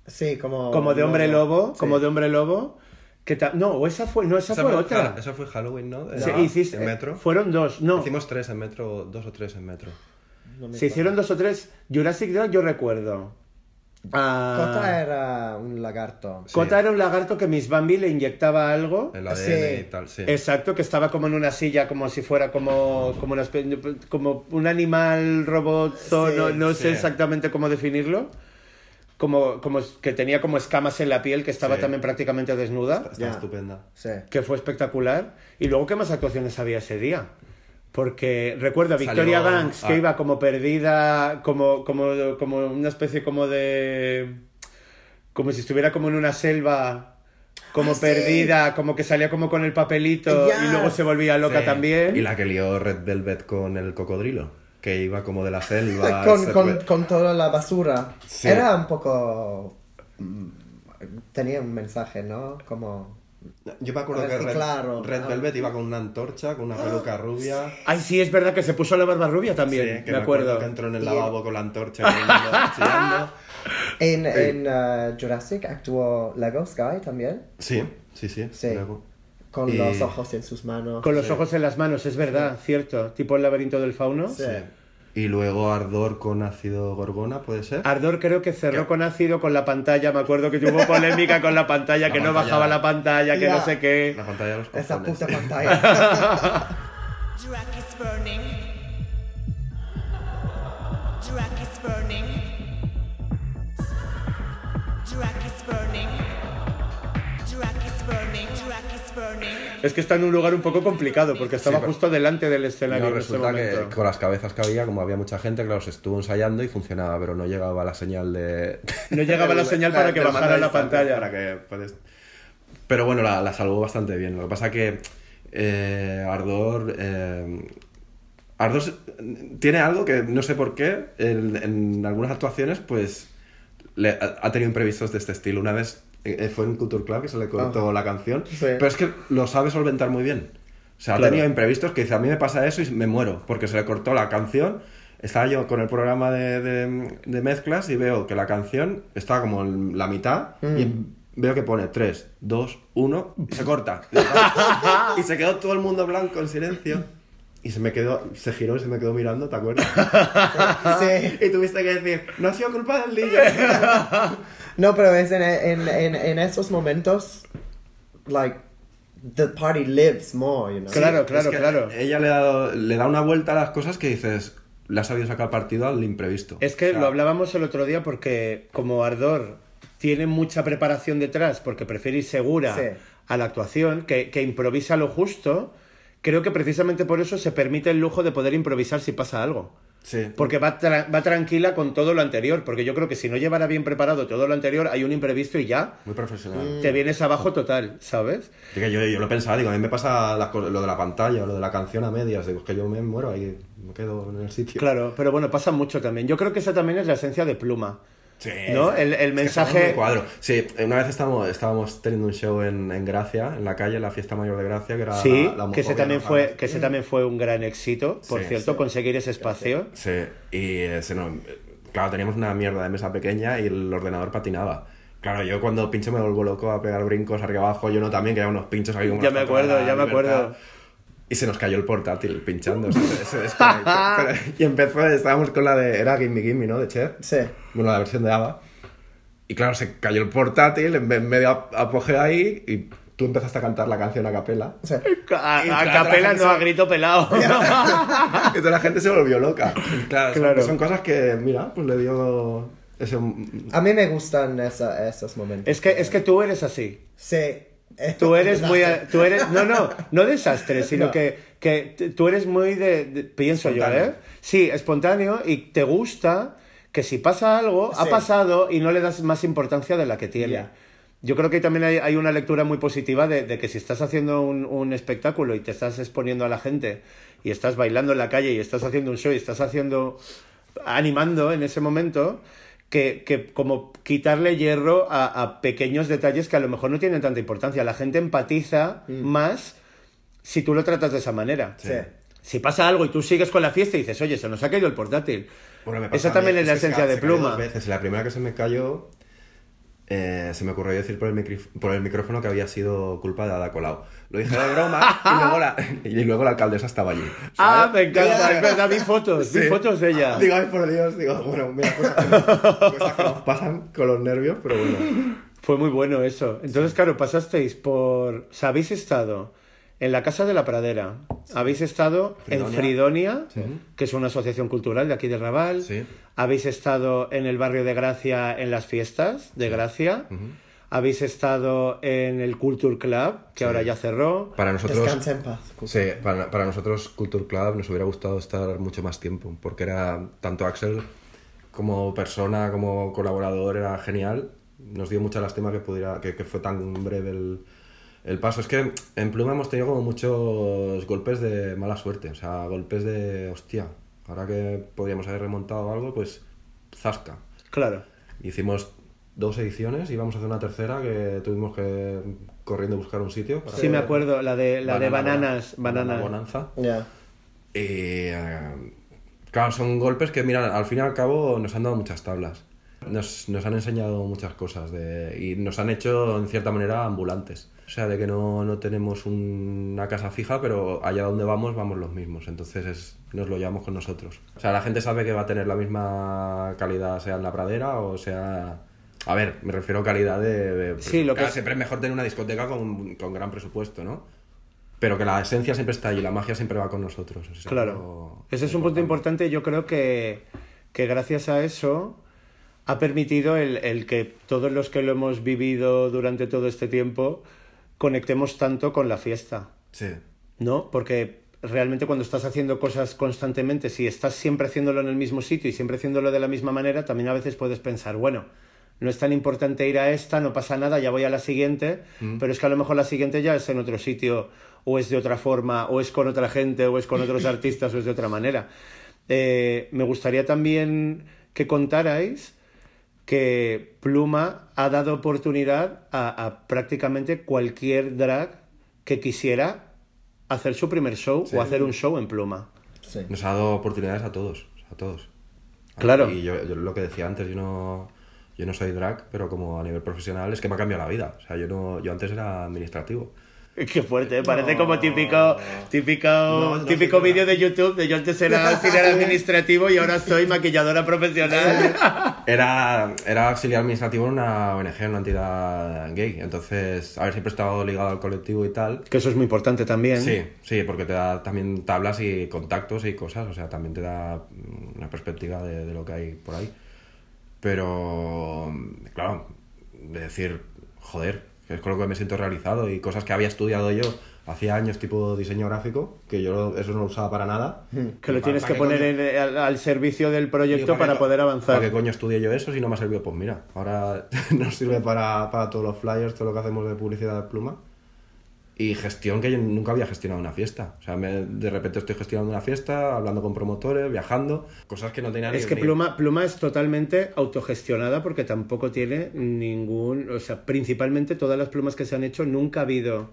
Sí, como... como de hombre lobo, Sí. como de hombre lobo. Que ta- no, o esa fue, no, esa, fue, otra. Esa fue Halloween, ¿no? Sí, no, hiciste- en Metro. Fueron dos, no. Hicimos tres en Metro, dos o tres en Metro. No me Se hicieron dos o tres. Jurassic Drag yo recuerdo. Ah, Cota era un lagarto. Sí. Cota era un lagarto que Miss Bambi le inyectaba algo. El ADN Sí. y tal, sí. Exacto, que estaba como en una silla, como si fuera como, como, una espe- como un animal robot, Sí, no, no sé exactamente cómo definirlo. Como, como que tenía como escamas en la piel, que estaba Sí. también prácticamente desnuda, Está Ya. estupenda. Sí. que fue espectacular. Y luego, ¿qué más actuaciones había ese día? Porque recuerdo a Victoria Salió- Banks, que ah. iba como perdida, como, como, como una especie como de... como si estuviera como en una selva, como Ah, sí. perdida, como que salía como con el papelito y luego se volvía loca Sí. también. Y la que lió Red Velvet con el cocodrilo, que iba como de la selva. Con, con, con toda la basura. Sí. Era un poco mm, tenía un mensaje, ¿no? Como... Yo me acuerdo que Red, Red ah. Velvet iba con una antorcha, con una peluca rubia. Ay, sí, es verdad que se puso la barba rubia también, Sí, que me acuerdo. que entró en el lavabo con la antorcha mundo chillando. En, en uh, Jurassic actuó Lego Sky también, Sí, sí, sí. Sí. luego. Con Y- los ojos en sus manos. Con los ojos en las manos, es verdad, cierto. Tipo el laberinto del fauno. Sí. Y luego Ardor con ácido gorgona, ¿puede ser? Ardor creo que cerró con ácido con la pantalla. Me acuerdo que tuvo polémica con la pantalla, La que no bajaba la pantalla, que no sé qué. La pantalla de los Esa cojones. puta pantalla. Drac is burning. Drac is burning. Drac is burning. Es que está en un lugar un poco complicado, porque estaba Sí, justo delante del No, escenario en ese resulta que con las cabezas que había, como había mucha gente, claro, se estuvo ensayando y funcionaba, pero no llegaba la señal de... No llegaba la señal para que bajara la pantalla. Para que Pero bueno, la, la salvó bastante bien. Lo que pasa que eh, Ardor... eh, Ardor tiene algo que no sé por qué, en, en algunas actuaciones, pues le, ha, tenido imprevistos de este estilo. Una vez fue en Culture Club que se le cortó la canción, Sí. pero es que lo sabe solventar muy bien. O sea, ha Claro. tenido imprevistos que dice, a mí me pasa eso y me muero, porque se le cortó la canción. Estaba yo con el programa de, de- de mezclas y veo que la canción estaba como en la mitad y veo que pone 3, 2, 1 y se corta. y se quedó todo el mundo blanco en silencio. Y se me quedó, se giró y se me quedó mirando, ¿te acuerdas? Sí. y tuviste que decir, no ha sido culpa del DJ. No, pero es en, en, en, en esos momentos, like, the party lives more, you know. Claro, Es claro, que claro. Ella le, ha dado- le da una vuelta a las cosas que dices, le ha sabido sacar partido al imprevisto. Es que O sea, lo hablábamos el otro día porque como Ardor tiene mucha preparación detrás porque prefiere ir segura Sí. a la actuación, que, que improvisa lo justo, creo que precisamente por eso se permite el lujo de poder improvisar si pasa algo. Sí. Porque va, tra- va tranquila con todo lo anterior, porque yo creo que si no llevara bien preparado todo lo anterior, hay un imprevisto y ya Muy profesional. te vienes abajo total, ¿sabes? Yo, yo lo pensaba, digo, a mí me pasa las lo de la pantalla o lo de la canción a medias, digo, es que yo me muero ahí, me quedo en el sitio. Claro, pero bueno, pasa mucho también. Yo creo que esa también es la esencia de Pluma. Sí, ¿No? El- el mensaje- cuadro. Sí, una vez estábamos, estábamos teniendo un show en, en Gracia, en la calle, en la fiesta mayor de Gracia, que era Sí, la, la que ese también no fue, que ese también fue un gran éxito, por Sí, cierto, sí. conseguir ese espacio. Sí, y eh, se nos- claro, teníamos una mierda de mesa pequeña y el ordenador patinaba. Claro, yo cuando pincho me vuelvo loco a pegar brincos arriba abajo, yo no también, que unos pinchos aquí como Ya me acuerdo, ya me libertad. acuerdo. Y se nos cayó el portátil pinchando. se, se desconectó. Pero- y empezó, estábamos con la de, era Gimme Gimme, ¿no? De Cher. Sí. Bueno, la versión de ABBA. Y claro, se cayó el portátil en medio ap- apogeo ahí y tú empezaste a cantar la canción a capela. Sí. A, Y a claro, capela, no se- a grito pelado. y toda la gente se volvió loca. Y claro, son- Claro. Son, cosas que, mira, pues le dio ese... A mí me gustan esa- esos momentos. es, que, es que tú eres así. Sí. Tú eres muy... Tú eres, no, no, no desastre, sino No. que, que tú eres muy de... de- pienso yo. ¿eh? Sí, espontáneo y te gusta que si pasa algo, ha pasado y no le das más importancia de la que tiene. Yo creo que también hay, hay una lectura muy positiva de, de que si estás haciendo un, un espectáculo y te estás exponiendo a la gente y estás bailando en la calle y estás haciendo un show y estás haciendo animando en ese momento que, que como quitarle hierro a, a pequeños detalles que a lo mejor no tienen tanta importancia. La gente empatiza más si tú lo tratas de esa manera. Sí. Si pasa algo y tú sigues con la fiesta y dices, oye, se nos ha caído el portátil. Bueno, me Esa también es la esencia de Pluma. dos veces. La primera que se me cayó, eh, se me ocurrió decir por el, por el micrófono que había sido culpa de Ada Colau. Lo dije de broma y luego la, y luego la alcaldesa estaba allí. Ah, ¿sabes? me encanta, verdad, vi fotos, vi Sí. fotos de ella. Digo, ay, por Dios, digo, bueno, mira, cosas que, nos, cosas que nos pasan con los nervios, pero bueno. Fue muy bueno eso. Entonces, claro, pasasteis por... O sea, habéis estado en la Casa de la Pradera, habéis estado en Fridonia. Fridonia, que es una asociación cultural de aquí de Raval, Sí. habéis estado en el barrio de Gracia en las fiestas de Gracia, habéis estado en el Culture Club, que ahora ya cerró. Para nosotros... Descansa en paz. Sí, para, para nosotros Culture Club nos hubiera gustado estar mucho más tiempo, porque era tanto Axel como persona, como colaborador, era genial. Nos dio mucha lástima que pudiera, que, que fue tan breve el, el paso. Es que en Pluma hemos tenido como muchos golpes de mala suerte, o sea, golpes de hostia. Ahora que podríamos haber remontado algo, pues zasca. Claro. Hicimos dos ediciones y vamos a hacer una tercera que tuvimos que corriendo a buscar un sitio. para Sí, me acuerdo, la de, la de Banana bananas, Bonanza. banana. Bonanza. Yeah. Y, eh, claro, son golpes que, mira, al fin y al cabo nos han dado muchas tablas. Nos, nos han enseñado muchas cosas de, y nos han hecho, en cierta manera, ambulantes. O sea, de que no, no tenemos un- una casa fija, pero allá donde vamos, vamos los mismos. Entonces es- nos lo llevamos con nosotros. O sea, la gente sabe que va a tener la misma calidad, sea en la pradera o sea... A ver, me refiero a calidad de... de- Sí, lo que claro, Siempre es mejor tener una discoteca con, con gran presupuesto, ¿no? Pero que la esencia siempre está allí, la magia siempre va con nosotros. Claro. Ese es un punto importante. Yo creo que, que gracias a eso ha permitido el, el que todos los que lo hemos vivido durante todo este tiempo conectemos tanto con la fiesta, Sí. ¿no? Porque realmente cuando estás haciendo cosas constantemente, si estás siempre haciéndolo en el mismo sitio y siempre haciéndolo de la misma manera, también a veces puedes pensar, bueno, no es tan importante ir a esta, no pasa nada, ya voy a la siguiente, pero es que a lo mejor la siguiente ya es en otro sitio, o es de otra forma, o es con otra gente, o es con otros artistas, o es de otra manera. Eh, me gustaría también que contarais que Pluma ha dado oportunidad a, a prácticamente cualquier drag que quisiera hacer su primer show o hacer un show en Pluma. Sí. Nos ha dado oportunidades a todos, a todos. Claro. Y yo, yo lo que decía antes, yo no, yo no soy drag, pero como a nivel profesional es que me ha cambiado la vida. O sea, yo, no, yo antes era administrativo. Qué fuerte, ¿eh? parece como típico, típico, No, no típico vídeo de YouTube de yo antes era auxiliar administrativo y ahora soy maquilladora profesional. Era, era auxiliar administrativo en una ONG, en una entidad gay. Entonces, a ver, siempre estado ligado al colectivo y tal. que eso es muy importante también. Sí, sí, porque te da también tablas y contactos y cosas, o sea, también te da mm, una perspectiva de, de lo que hay por ahí. Pero, claro, de decir, joder, que es con lo que me siento realizado y cosas que había estudiado yo hacía años, tipo diseño gráfico, que yo eso no lo usaba para nada. Que lo ¿Y tienes para que poner coño? en- al, al servicio del Digo, proyecto para poder avanzar. ¿Para qué coño estudié yo eso si no me ha servido? Pues mira, ahora nos sirve para, para todos los flyers, todo lo que hacemos de publicidad de pluma. Y gestión que yo nunca había gestionado una fiesta. O sea, me- de repente estoy gestionando una fiesta, hablando con promotores, viajando, cosas que no tenían Es que Pluma, Pluma es totalmente autogestionada porque tampoco tiene ningún, o sea, principalmente todas las plumas que se han hecho nunca ha habido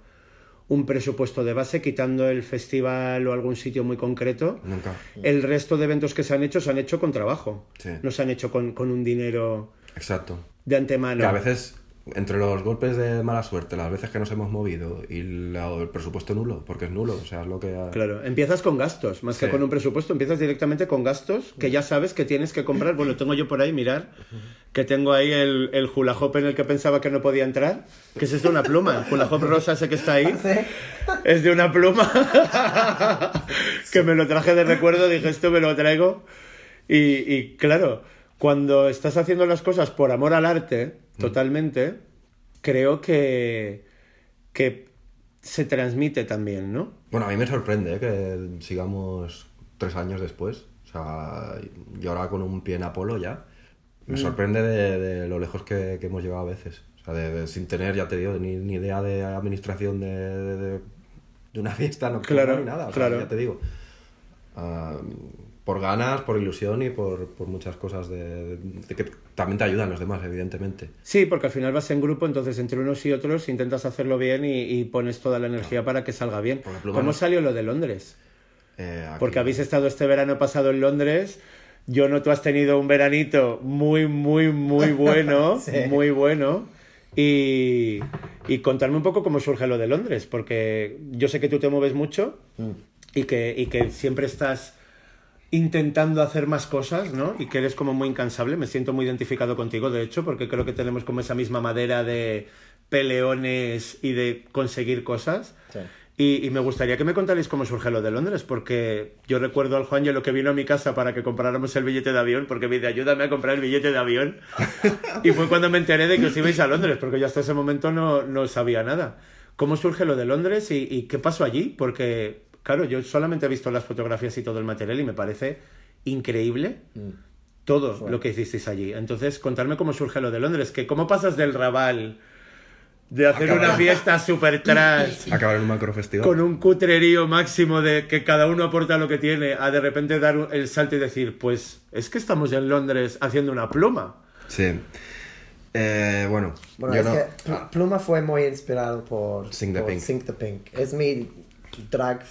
un presupuesto de base quitando el festival o algún sitio muy concreto. Nunca. El resto de eventos que se han hecho se han hecho con trabajo. Sí. No se han hecho con, con un dinero Exacto. de antemano. Que a veces, entre los golpes de mala suerte, las veces que nos hemos movido y la- el presupuesto nulo, porque es nulo, o sea, es lo que... Claro, empiezas con gastos, más que Sí. con un presupuesto, empiezas directamente con gastos que ya sabes que tienes que comprar. Bueno, tengo yo por ahí, mirar, que tengo ahí el, el hula hop en el que pensaba que no podía entrar, que es de una pluma, el hula hop rosa ese que está ahí, es de una pluma, que me lo traje de recuerdo, dije esto me lo traigo. Y, y claro, cuando estás haciendo las cosas por amor al arte, totalmente, creo que, que se transmite también, ¿no? Bueno, a mí me sorprende ¿eh? que sigamos tres años después. O sea, y ahora con un pie en Apolo ya. Me sorprende de, de lo lejos que, que hemos llegado a veces. O sea, de, de- sin tener, ya te digo, ni, ni idea de administración de, de- una fiesta nocturna Claro, ni nada. O sea, claro. ya te digo. Ah, por ganas, por ilusión y por, por muchas cosas de, de que también te ayudan los demás, evidentemente. Sí, porque al final vas en grupo, entonces entre unos y otros intentas hacerlo bien y, y pones toda la energía para que salga bien. ¿Cómo no- salió lo de Londres? Eh, aquí- Porque habéis estado este verano pasado en Londres. Yo no, tú has tenido un veranito muy, muy, muy bueno, Sí. muy bueno. Y, y contarme un poco cómo surge lo de Londres, porque yo sé que tú te mueves mucho y, que, y que siempre estás intentando hacer más cosas, ¿no? Y que eres como muy incansable. Me siento muy identificado contigo, de hecho, porque creo que tenemos como esa misma madera de peleones y de conseguir cosas. Sí. Y, y me gustaría que me contarais cómo surge lo de Londres, porque yo recuerdo al Juan lo que vino a mi casa para que compráramos el billete de avión, porque me dice, ayúdame a comprar el billete de avión. y fue cuando me enteré de que os ibais a Londres, porque yo hasta ese momento no, no sabía nada. ¿Cómo surge lo de Londres y, y qué pasó allí? Porque, claro, yo solamente he visto las fotografías y todo el material y me parece increíble todo lo que hicisteis allí. Entonces, contarme cómo surge lo de Londres, que cómo pasas del Raval de hacer Acabar- una fiesta super trash Acabar en un macrofestival. con un cutrerío máximo de que cada uno aporta lo que tiene, a de repente dar el salto y decir, pues es que estamos en Londres haciendo una pluma. Sí. Eh, bueno, Bueno, yo es no. que Pl- Pluma fue muy inspirado por Sing the por Pink. Sing the Pink. Es mi drag,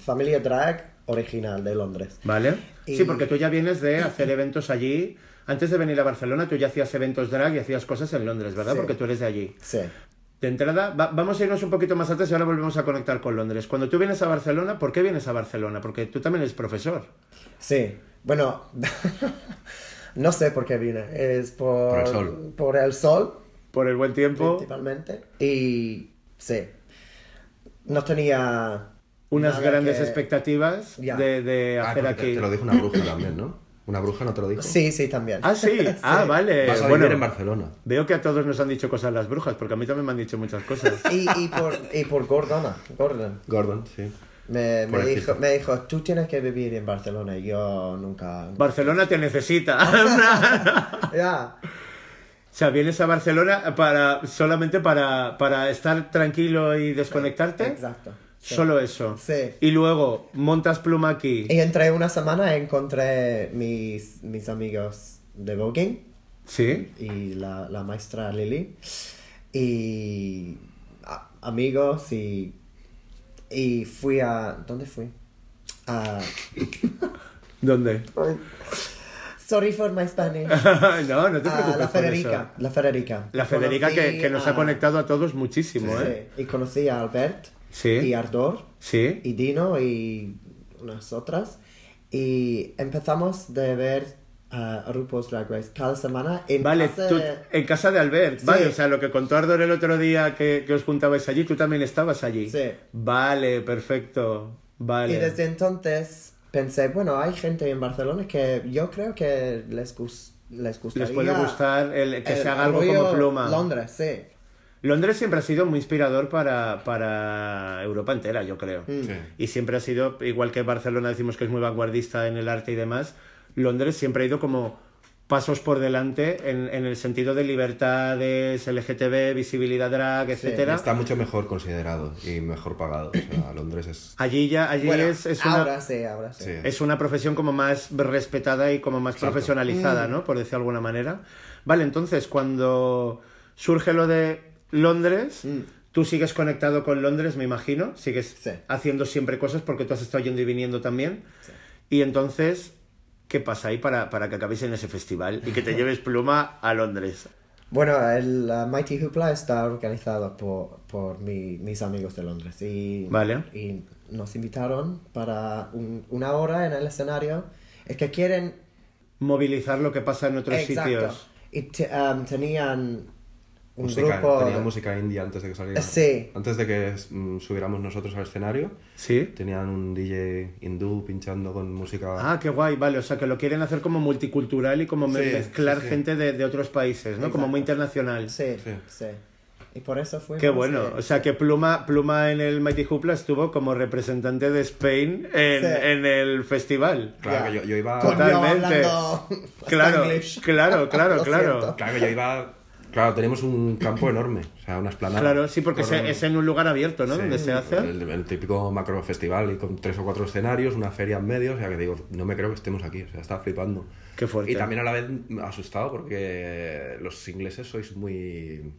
familia drag original de Londres. ¿Vale? Y- Sí, porque tú ya vienes de hacer eventos allí. Antes de venir a Barcelona, tú ya hacías eventos drag y hacías cosas en Londres, ¿verdad? Sí. Porque tú eres de allí. Sí. De entrada, va- vamos a irnos un poquito más antes y ahora volvemos a conectar con Londres. Cuando tú vienes a Barcelona, ¿por qué vienes a Barcelona? Porque tú también eres profesor. Sí. Bueno, no sé por qué vine. Es por, Por el sol. Por el sol, Por el buen tiempo, principalmente. Y sí. No tenía. Unas nada grandes que- expectativas Ya. de, de ah, hacer aquí. Te lo dijo una bruja también, ¿no? Una bruja no te lo dijo. Sí, sí, también. Ah, sí. Ah, vale. Vas a bueno, en Barcelona. veo que a todos nos han dicho cosas las brujas, porque a mí también me han dicho muchas cosas. Y, y, por, y por Gordona, Gordon. Gordon, sí. Me, me, dijo, me dijo, tú tienes que vivir en Barcelona. Y yo nunca... Barcelona te necesita. Ya. O sea, vienes a Barcelona para solamente para, para estar tranquilo y desconectarte. Exacto. Sí. Solo eso. Sí. Y luego montas pluma aquí. Y entre una semana encontré mis, mis amigos de voguing Sí. y la, la maestra Lily. Y a- amigos y, y fui a... ¿Dónde fui? A... ¿Dónde? Sorry for my Spanish. no, no te preocupes. la Federica. La Federica. La Federica que, que nos a- ha conectado a todos muchísimo, ¿eh? Sí, y conocí a Albert Sí. y Ardor Sí. y Dino y unas otras. Y empezamos de ver a RuPaul's Drag Race cada semana en Vale, casa tú- en casa de Albert. Sí. Vale, o sea, lo que contó Ardor el otro día que, que os juntabais allí, tú también estabas allí. Sí. Vale, perfecto. Vale. Y desde entonces pensé, bueno, hay gente en Barcelona que yo creo que les, gus- les gustaría... Les puede gustar el, que el se haga algo como pluma. Londres, sí. Londres siempre ha sido muy inspirador para, para Europa entera, yo creo. Mm. Sí. Y siempre ha sido, igual que Barcelona decimos que es muy vanguardista en el arte y demás, Londres siempre ha ido como pasos por delante en, en el sentido de libertades, LGTB, visibilidad drag, etcétera. Está mucho mejor considerado y mejor pagado. O sea, Londres es. Allí ya, allí Bueno, es, es una, ahora sí, ahora sí. Sí. es una profesión como más respetada y como más Exacto. profesionalizada, ¿no? Por decir de alguna manera. Vale, entonces cuando surge lo de Londres, Mm. tú sigues conectado con Londres, me imagino, sigues Sí. haciendo siempre cosas porque tú has estado yendo y viniendo también. Y entonces, ¿qué pasa ahí para, para que acabéis en ese festival y que te lleves pluma a Londres? Bueno, el uh, Mighty Hoopla está organizado por, por mi- mis amigos de Londres y, Vale. y nos invitaron para un- una hora en el escenario. Es que quieren... Movilizar lo que pasa en otros Exacto. sitios. Y te- um, tenían un Música, grupo... tenía música indie antes de que saliera. Sí. Antes de que mm, subiéramos nosotros al escenario, ¿Sí? tenían un DJ hindú pinchando con música. Ah, qué guay, vale, o sea que lo quieren hacer como multicultural y como Sí, mezclar sí, sí. gente de, de otros países, ¿no? Como Exacto. muy internacional. Sí, Sí. sí. Y por eso fue... Qué bueno, o sea que Pluma, Pluma en el Mighty Hoopla estuvo como representante de Spain en, Sí. en el festival. Claro que yo, yo iba. Totalmente. hablando Claro, claro, claro, claro. Claro que yo iba. Claro, tenemos un campo enorme, o sea, una esplanada. Claro, sí, porque es en un lugar abierto, ¿no? Sí, Donde se hace. El, el típico macro festival y con tres o cuatro escenarios, una feria en medio, o sea que digo, no me creo que estemos aquí, o sea, estaba flipando. Qué fuerte. Y también a la vez asustado porque los ingleses sois muy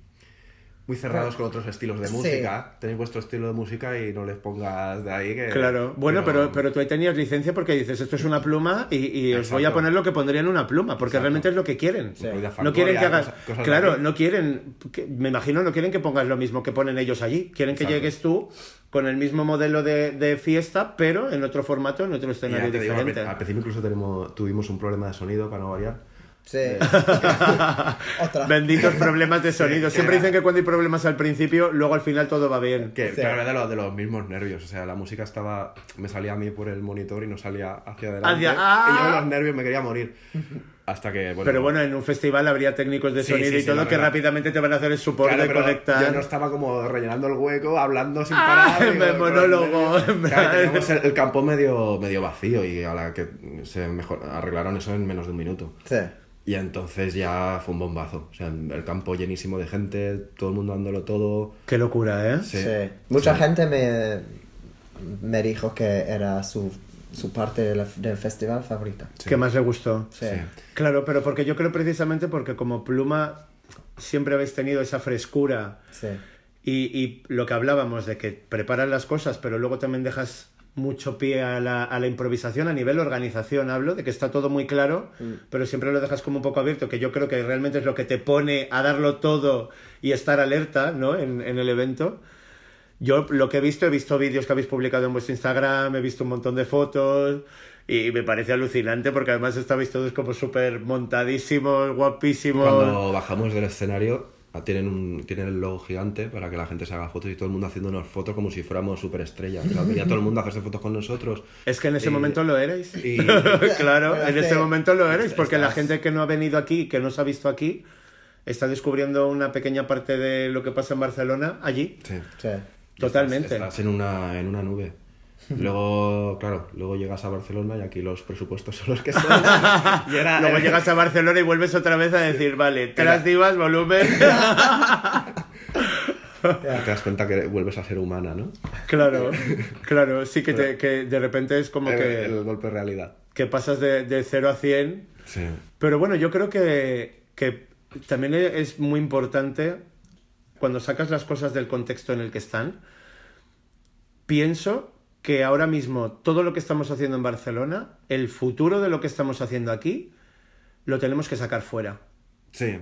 muy cerrados con otros estilos de Sí. música. Tenéis vuestro estilo de música y no les pongas de ahí que... Claro, bueno, pero, pero tú ahí tenías licencia porque dices, esto es una pluma y, y os voy a poner lo que pondría en una pluma, porque Exacto. realmente es lo que quieren. No quieren que hagas... cosas- cosas de claro, no quieren, que- me imagino, no quieren que pongas lo mismo que ponen ellos allí. Quieren que Exacto. llegues tú con el mismo modelo de, de fiesta, pero en otro formato, en otro ya escenario digo, diferente. pri- al principio incluso tenemos, tuvimos un problema de sonido para no variar. Sí. Otra. Benditos problemas de sonido. Sí, Siempre era- dicen que cuando hay problemas al principio, luego al final todo va bien. Que Sí. pero era de, los, de los mismos nervios, o sea, la música estaba... Me salía a mí por el monitor y no salía hacia adelante. Hacia- ¡Ah! Y yo los nervios me quería morir. Hasta que, bueno... Pero bueno, en un festival habría técnicos de Sí, sonido sí, y sí, todo que verdad. rápidamente te van a hacer el soporte Claro, de conectar. Yo no estaba como rellenando el hueco, hablando sin Ah, parar. en digo, monólogo, Claro, teníamos el, el campo medio, medio vacío y a la que se mejor, arreglaron eso en menos de un minuto. Sí. Y entonces ya fue un bombazo. O sea, el campo llenísimo de gente, todo el mundo dándolo todo. Qué locura, ¿eh? Sí. Sí. Mucha gente me, me dijo que era su, su parte del, del festival favorita. ¿Qué más le gustó? Sí. Sí. Claro, pero porque yo creo precisamente porque como Pluma siempre habéis tenido esa frescura Sí. y, y lo que hablábamos de que preparas las cosas, pero luego también dejas mucho pie a la, a la improvisación a nivel organización, hablo, de que está todo muy claro, pero siempre lo dejas como un poco abierto, que yo creo que realmente es lo que te pone a darlo todo y estar alerta, ¿no? En, en el evento. Yo lo que he visto, he visto vídeos que habéis publicado en vuestro Instagram, he visto un montón de fotos y me parece alucinante porque además estabais todos como súper montadísimos, guapísimos. Cuando bajamos del escenario, ah, tienen, un, tienen el logo gigante para que la gente se haga fotos y todo el mundo haciéndonos fotos como si fuéramos superestrellas. Claro, venía todo el mundo a hacerse fotos con nosotros. Es que en ese Y- momento lo erais. y- claro, en ese momento lo erais, porque la gente que no ha venido aquí, que no se ha visto aquí, está descubriendo una pequeña parte de lo que pasa en Barcelona allí. Sí. Sí. Totalmente. Estás, estás en, una, en una nube. Luego, claro, luego llegas a Barcelona y aquí los presupuestos son los que son. Y era- Luego llegas a Barcelona y vuelves otra vez a decir, vale, tres divas, volumen. te das cuenta que vuelves a ser humana, ¿no? claro, claro, sí que, te- que de repente es como El, que, el golpe de realidad. que pasas de, de 0 a 100 Sí. Pero bueno, yo creo que, que también es muy importante cuando sacas las cosas del contexto en el que están. Pienso que ahora mismo todo lo que estamos haciendo en Barcelona, el futuro de lo que estamos haciendo aquí, lo tenemos que sacar fuera. Sí.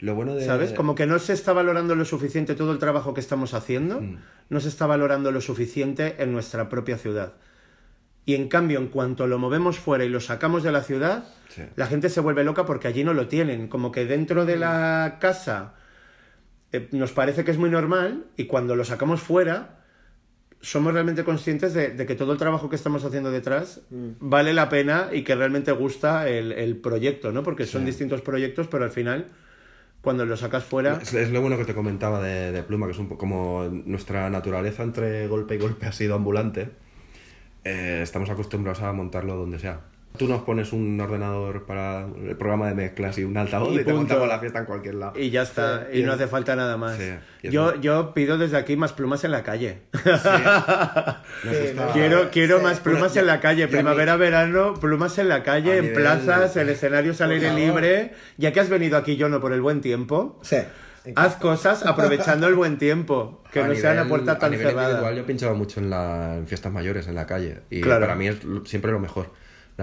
Lo bueno de. ¿Sabes? Como que no se está valorando lo suficiente todo el trabajo que estamos haciendo, Mm. no se está valorando lo suficiente en nuestra propia ciudad. Y en cambio, en cuanto lo movemos fuera y lo sacamos de la ciudad, Sí. la gente se vuelve loca porque allí no lo tienen. Como que dentro de la casa eh, nos parece que es muy normal y cuando lo sacamos fuera somos realmente conscientes de, de que todo el trabajo que estamos haciendo detrás vale la pena y que realmente gusta el, el proyecto, ¿no? Porque son Sí. distintos proyectos, pero al final, cuando lo sacas fuera... Es, es lo bueno que te comentaba de, de Pluma, que es un poco como nuestra naturaleza entre golpe y golpe ha sido ambulante. Eh, estamos acostumbrados a montarlo donde sea. Tú nos pones un ordenador para el programa de mezclas y un altavoz Y y, te montamos la fiesta en cualquier lado. Y ya está, Sí, y no hace falta nada más. Sí, yo, yo pido desde aquí más plumas en la calle. Sí, quiero quiero sí. más plumas Bueno, en la calle, ya primavera, verano, plumas en la calle, A en plazas, en escenarios al aire libre. Ya que has venido aquí, yo no por el buen tiempo, Sí. haz cosas aprovechando el buen tiempo, que a no nivel- puerta tan a nivel cerrada. individual, yo pinchaba mucho en, la, en fiestas mayores, en la calle. Y Claro. para mí es lo- siempre lo mejor.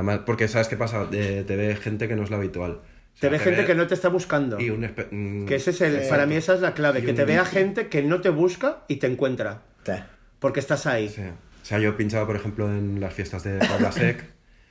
Nada más, porque ¿sabes qué pasa? Eh, te ve gente que no es la habitual. O Te ve gente que no te está buscando. Y un mm, Que ese es el, Sí. para mí esa es la clave, Y que un- te vea gente que no te busca y te encuentra, Sí. porque estás ahí. Sí. O sea, yo pinchaba, por ejemplo, en las fiestas de Paula Sec,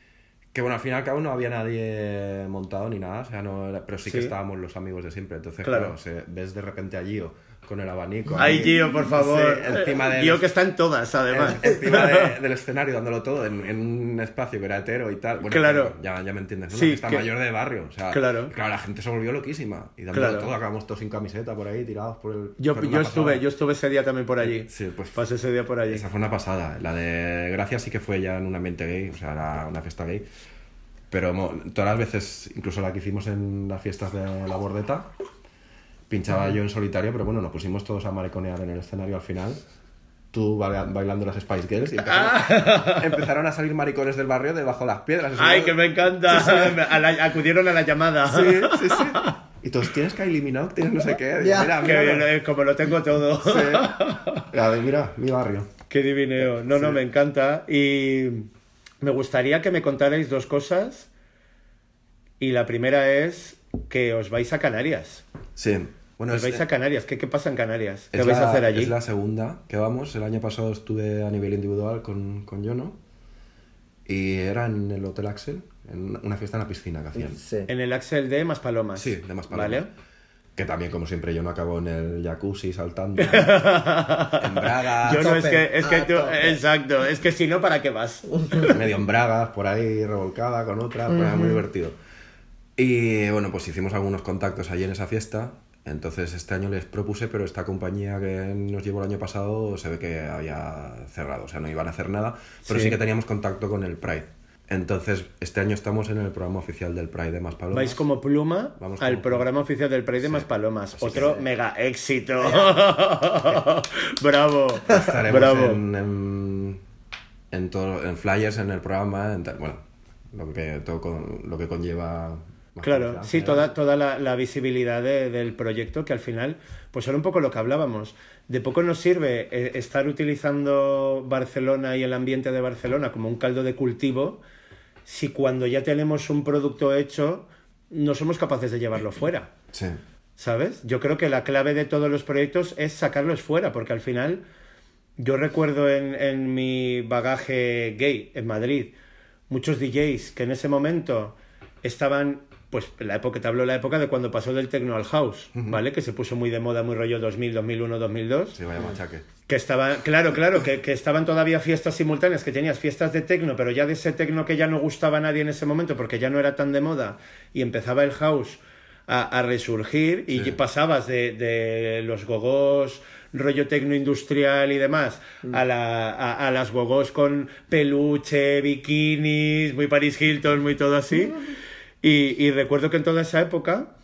que bueno, al fin y al cabo no había nadie montado ni nada, o sea, no era- pero sí, que Sí. estábamos los amigos de siempre. Entonces, Claro. claro, se- ves de repente a Gio con el abanico. Ay, ahí, Gio, por favor. sí, encima del, Gio que está en todas, además. en- encima de- del escenario dándolo todo en, en un espacio que era hetero y tal. Bueno, Claro. Ya, ya me entiendes, ¿no? Sí, fiesta que- mayor de barrio. O sea, Claro. la gente se volvió loquísima. Y dándolo Claro. todo, acabamos todos sin camiseta por ahí, tirados por el. Yo, yo estuve, yo estuve ese día también por allí. Sí, pues Pasé ese día por allí. esa fue una pasada. La de Gracia sí que fue ya en un ambiente gay, o sea, era una fiesta gay. Pero todas las veces, incluso la que hicimos en las fiestas de la bordeta, pinchaba yo en solitario, pero bueno, nos pusimos todos a mariconear en el escenario al final. Tú baila- bailando las Spice Girls y empezaron, empezaron a salir maricones del barrio debajo de las piedras. Ay, que me encanta. A la- acudieron a la llamada. Sí, sí, sí. Y todos, tienes Kylie Minogue, tienes no sé qué. Mira, Que mira, eh, como lo tengo todo. A ver, mira, mi barrio. Qué divineo. No, no, me encanta. Y me gustaría que me contarais dos cosas. Y la primera es que os vais a Canarias. Sí. Bueno, os es- vais a Canarias. ¿Qué, qué pasa en Canarias? ¿Qué Es vais la- a hacer allí? Es la segunda que vamos. El año pasado estuve a nivel individual con, con Jono. Y era en el Hotel Axel, en una fiesta en la piscina que hacían. Sí. En el Axel de Maspalomas. Sí, de Maspalomas. ¿Vale? Que también, como siempre, yo no acabo en el jacuzzi saltando. en bragas. Yo no, es tope, que, es que a tú, tope. exacto, es que si no, ¿para qué vas? medio en bragas, por ahí revolcada con otra, pues era muy divertido. Y bueno, pues hicimos algunos contactos allí en esa fiesta. Entonces este año les propuse, pero esta compañía que nos llevó el año pasado se ve que había cerrado, o sea, no iban a hacer nada, pero Sí. sí, que teníamos contacto con el Pride. Entonces este año estamos en el programa oficial del Pride de Maspalomas. Vais como pluma Vamos al como programa oficial del Pride de Sí. Maspalomas. Así Otro que- mega éxito. Bravo. Estaremos Bravo. en, en, en, todo- en flyers en el programa, en bueno, lo que, todo con- lo que conlleva más Claro, sí, toda, toda la, la visibilidad de- del proyecto que al final, pues era un poco lo que hablábamos. De poco nos sirve eh, estar utilizando Barcelona y el ambiente de Barcelona como un caldo de cultivo si cuando ya tenemos un producto hecho no somos capaces de llevarlo fuera. Sí. ¿Sabes? Yo creo que la clave de todos los proyectos es sacarlos fuera, porque al final yo recuerdo en, en mi bagaje gay en Madrid muchos DJs que en ese momento estaban, pues la época, te hablo de la época de cuando pasó del techno al house, ¿vale? Que se puso muy de moda, muy rollo 2000, 2001, 2002. Sí, vaya machaque. Que estaban, claro, claro, que, que estaban todavía fiestas simultáneas, que tenías fiestas de tecno, pero ya de ese tecno que ya no gustaba a nadie en ese momento porque ya no era tan de moda y empezaba el house a, a resurgir y Sí. pasabas de, de los gogos rollo tecno industrial y demás a, la, a, a las gogos con peluche, bikinis, muy Paris Hilton, muy todo así. Y, y recuerdo que en toda esa época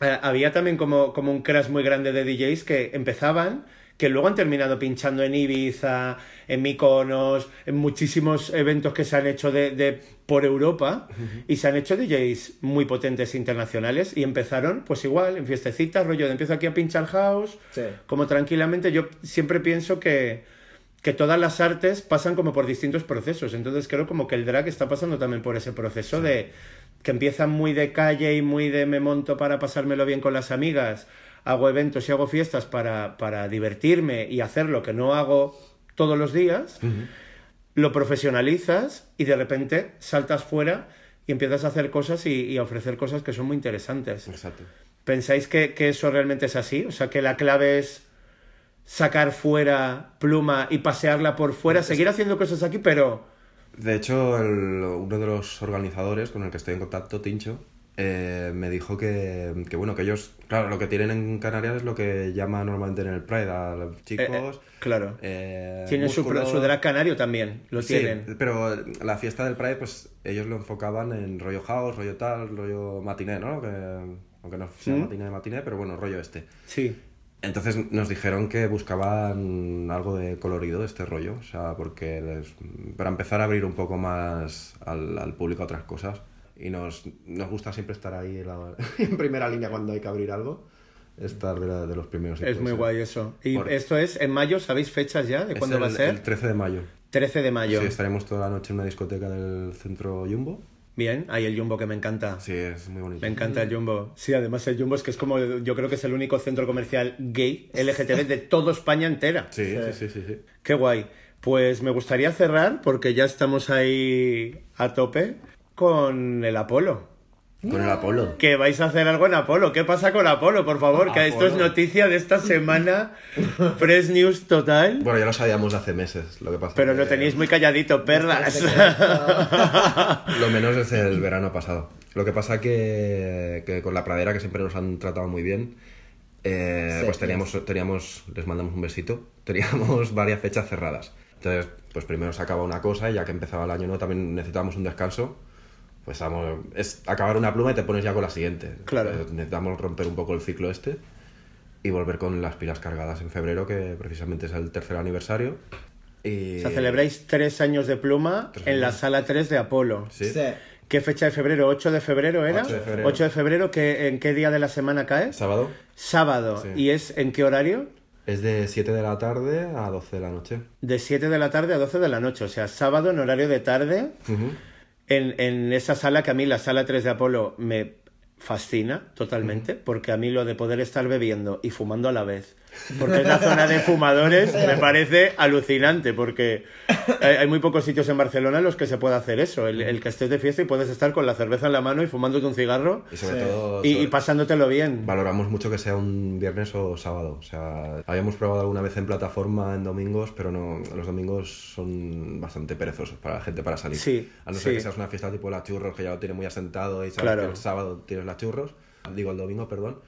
eh, había también como, como un crash muy grande de DJs que empezaban, que luego han terminado pinchando en Ibiza, en Mykonos, en muchísimos eventos que se han hecho de, de- por Europa y se han hecho DJs muy potentes internacionales y empezaron pues igual en fiestecitas, rollo de empiezo aquí a pinchar house, Sí. como tranquilamente. Yo siempre pienso que, que todas las artes pasan como por distintos procesos. Entonces creo como que el drag está pasando también por ese proceso de que empieza muy de calle y muy de me monto para pasármelo bien con las amigas, hago eventos y hago fiestas para, para divertirme y hacer lo que no hago todos los días, lo profesionalizas y de repente saltas fuera y empiezas a hacer cosas y, y a ofrecer cosas que son muy interesantes. Exacto. ¿Pensáis que, que eso realmente es así? O sea, que la clave es sacar fuera pluma y pasearla por fuera, seguir haciendo cosas aquí, pero... De hecho, el- uno de los organizadores con el que estoy en contacto, Tincho, eh, me dijo que, que, bueno, que ellos, claro, lo que tienen en Canarias es lo que llaman normalmente en el Pride a los eh, chicos. eh, claro. eh, Tienen su, su drag canario también, lo Sí, tienen. pero la fiesta del Pride, pues ellos lo enfocaban en rollo house, rollo tal, rollo matiné, ¿no? Que, aunque no sea ¿Mm? matiné, matiné, pero bueno, rollo este. Sí. Entonces nos dijeron que buscaban algo de colorido de este rollo, o sea, porque les- para empezar a abrir un poco más al, al público a otras cosas. Y nos, nos gusta siempre estar ahí en, la- en primera línea cuando hay que abrir algo, estar de, la- de los primeros. Es muy ser. guay eso. ¿Y Por- esto es en mayo? ¿Sabéis fechas ya de cuándo va a ser? El 13 de mayo. 13 de mayo. Sí, estaremos toda la noche en una discoteca del centro Jumbo. Bien, hay el Jumbo que me encanta. Sí, es muy bonito. Me encanta el Jumbo. Sí, además el Jumbo es que es como, yo creo que es el único centro comercial gay LGTB de toda España entera. Sí, sí, sí, sí. sí. Qué guay. Pues me gustaría cerrar, porque ya estamos ahí a tope, con el Apolo. Con el Apolo. Que vais a hacer algo en Apolo. ¿Qué pasa con Apolo, por favor? Que esto es noticia de esta semana. Press News total. Bueno, ya lo sabíamos de hace meses, lo que pasa. Pero que- lo tenéis muy calladito, perras. Lo menos desde el verano pasado. Lo que pasa que, que con la pradera, que siempre nos han tratado muy bien, eh, Sí, pues teníamos, teníamos, les mandamos un besito, teníamos varias fechas cerradas. Entonces, pues primero se acaba una cosa y ya que empezaba el año nuevo también necesitábamos un descanso. Pues vamos, es acabar una pluma y te pones ya con la siguiente. Claro. Entonces, necesitamos romper un poco el ciclo este y volver con las pilas cargadas en febrero, que precisamente es el tercer aniversario. Y... O sea, celebráis tres años de pluma en la sala 3 de Apolo. Sí. Sí. ¿Qué fecha de febrero? ¿8 de febrero era? 8 de febrero. 8 de febrero, ¿qué- ¿en qué día de la semana cae? Sábado Sábado. Sí. ¿Y es en qué horario? es de 7 de la tarde a 12 de la noche. De 7 de la tarde a 12 de la noche. O sea, sábado en horario de tarde, Ujú. En, en esa sala que a mí, la sala 3 de Apolo, me fascina totalmente, porque a mí lo de poder estar bebiendo y fumando a la vez, porque es la zona de fumadores, me parece alucinante, porque hay, muy pocos sitios en Barcelona en los que se puede hacer eso, el, el que estés de fiesta y puedes estar con la cerveza en la mano y fumándote un cigarro Y sobre Sí. todo y, sobre- y pasándotelo bien. valoramos mucho que sea un viernes o sábado. O sea, habíamos probado alguna vez en plataforma en domingos, pero no, los domingos son bastante perezosos para la gente para salir. Sí, A no ser sí. que seas una fiesta tipo la churros, que ya lo tiene muy asentado y sabes Claro. que el sábado tienes la churros, digo el domingo, perdón.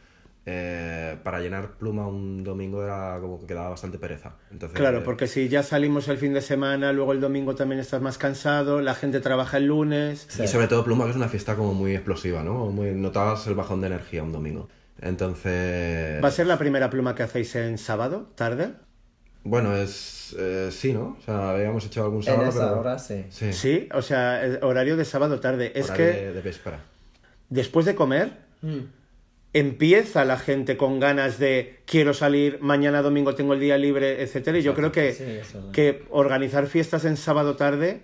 Eh, para llenar pluma un domingo era como que quedaba bastante pereza. Entonces, Claro, eh, porque si ya salimos el fin de semana, luego el domingo también estás más cansado, la gente trabaja el lunes. Sí. Y sobre todo Pluma, que es una fiesta como muy explosiva, ¿no? Muy, notabas el bajón de energía un domingo. Entonces... ¿Va a ser la primera pluma que hacéis en sábado, tarde? Bueno, es... eh, sí, ¿no? O sea, habíamos hecho algún En sábado, esa pero- hora sí. Sí. Sí, o sea, horario de sábado tarde. Es Horario que de, de véspera. después de comer, Mm. Empieza la gente con ganas de quiero salir, mañana domingo tengo el día libre, etcétera. Y yo creo que, Sí, eso es. que organizar fiestas en sábado tarde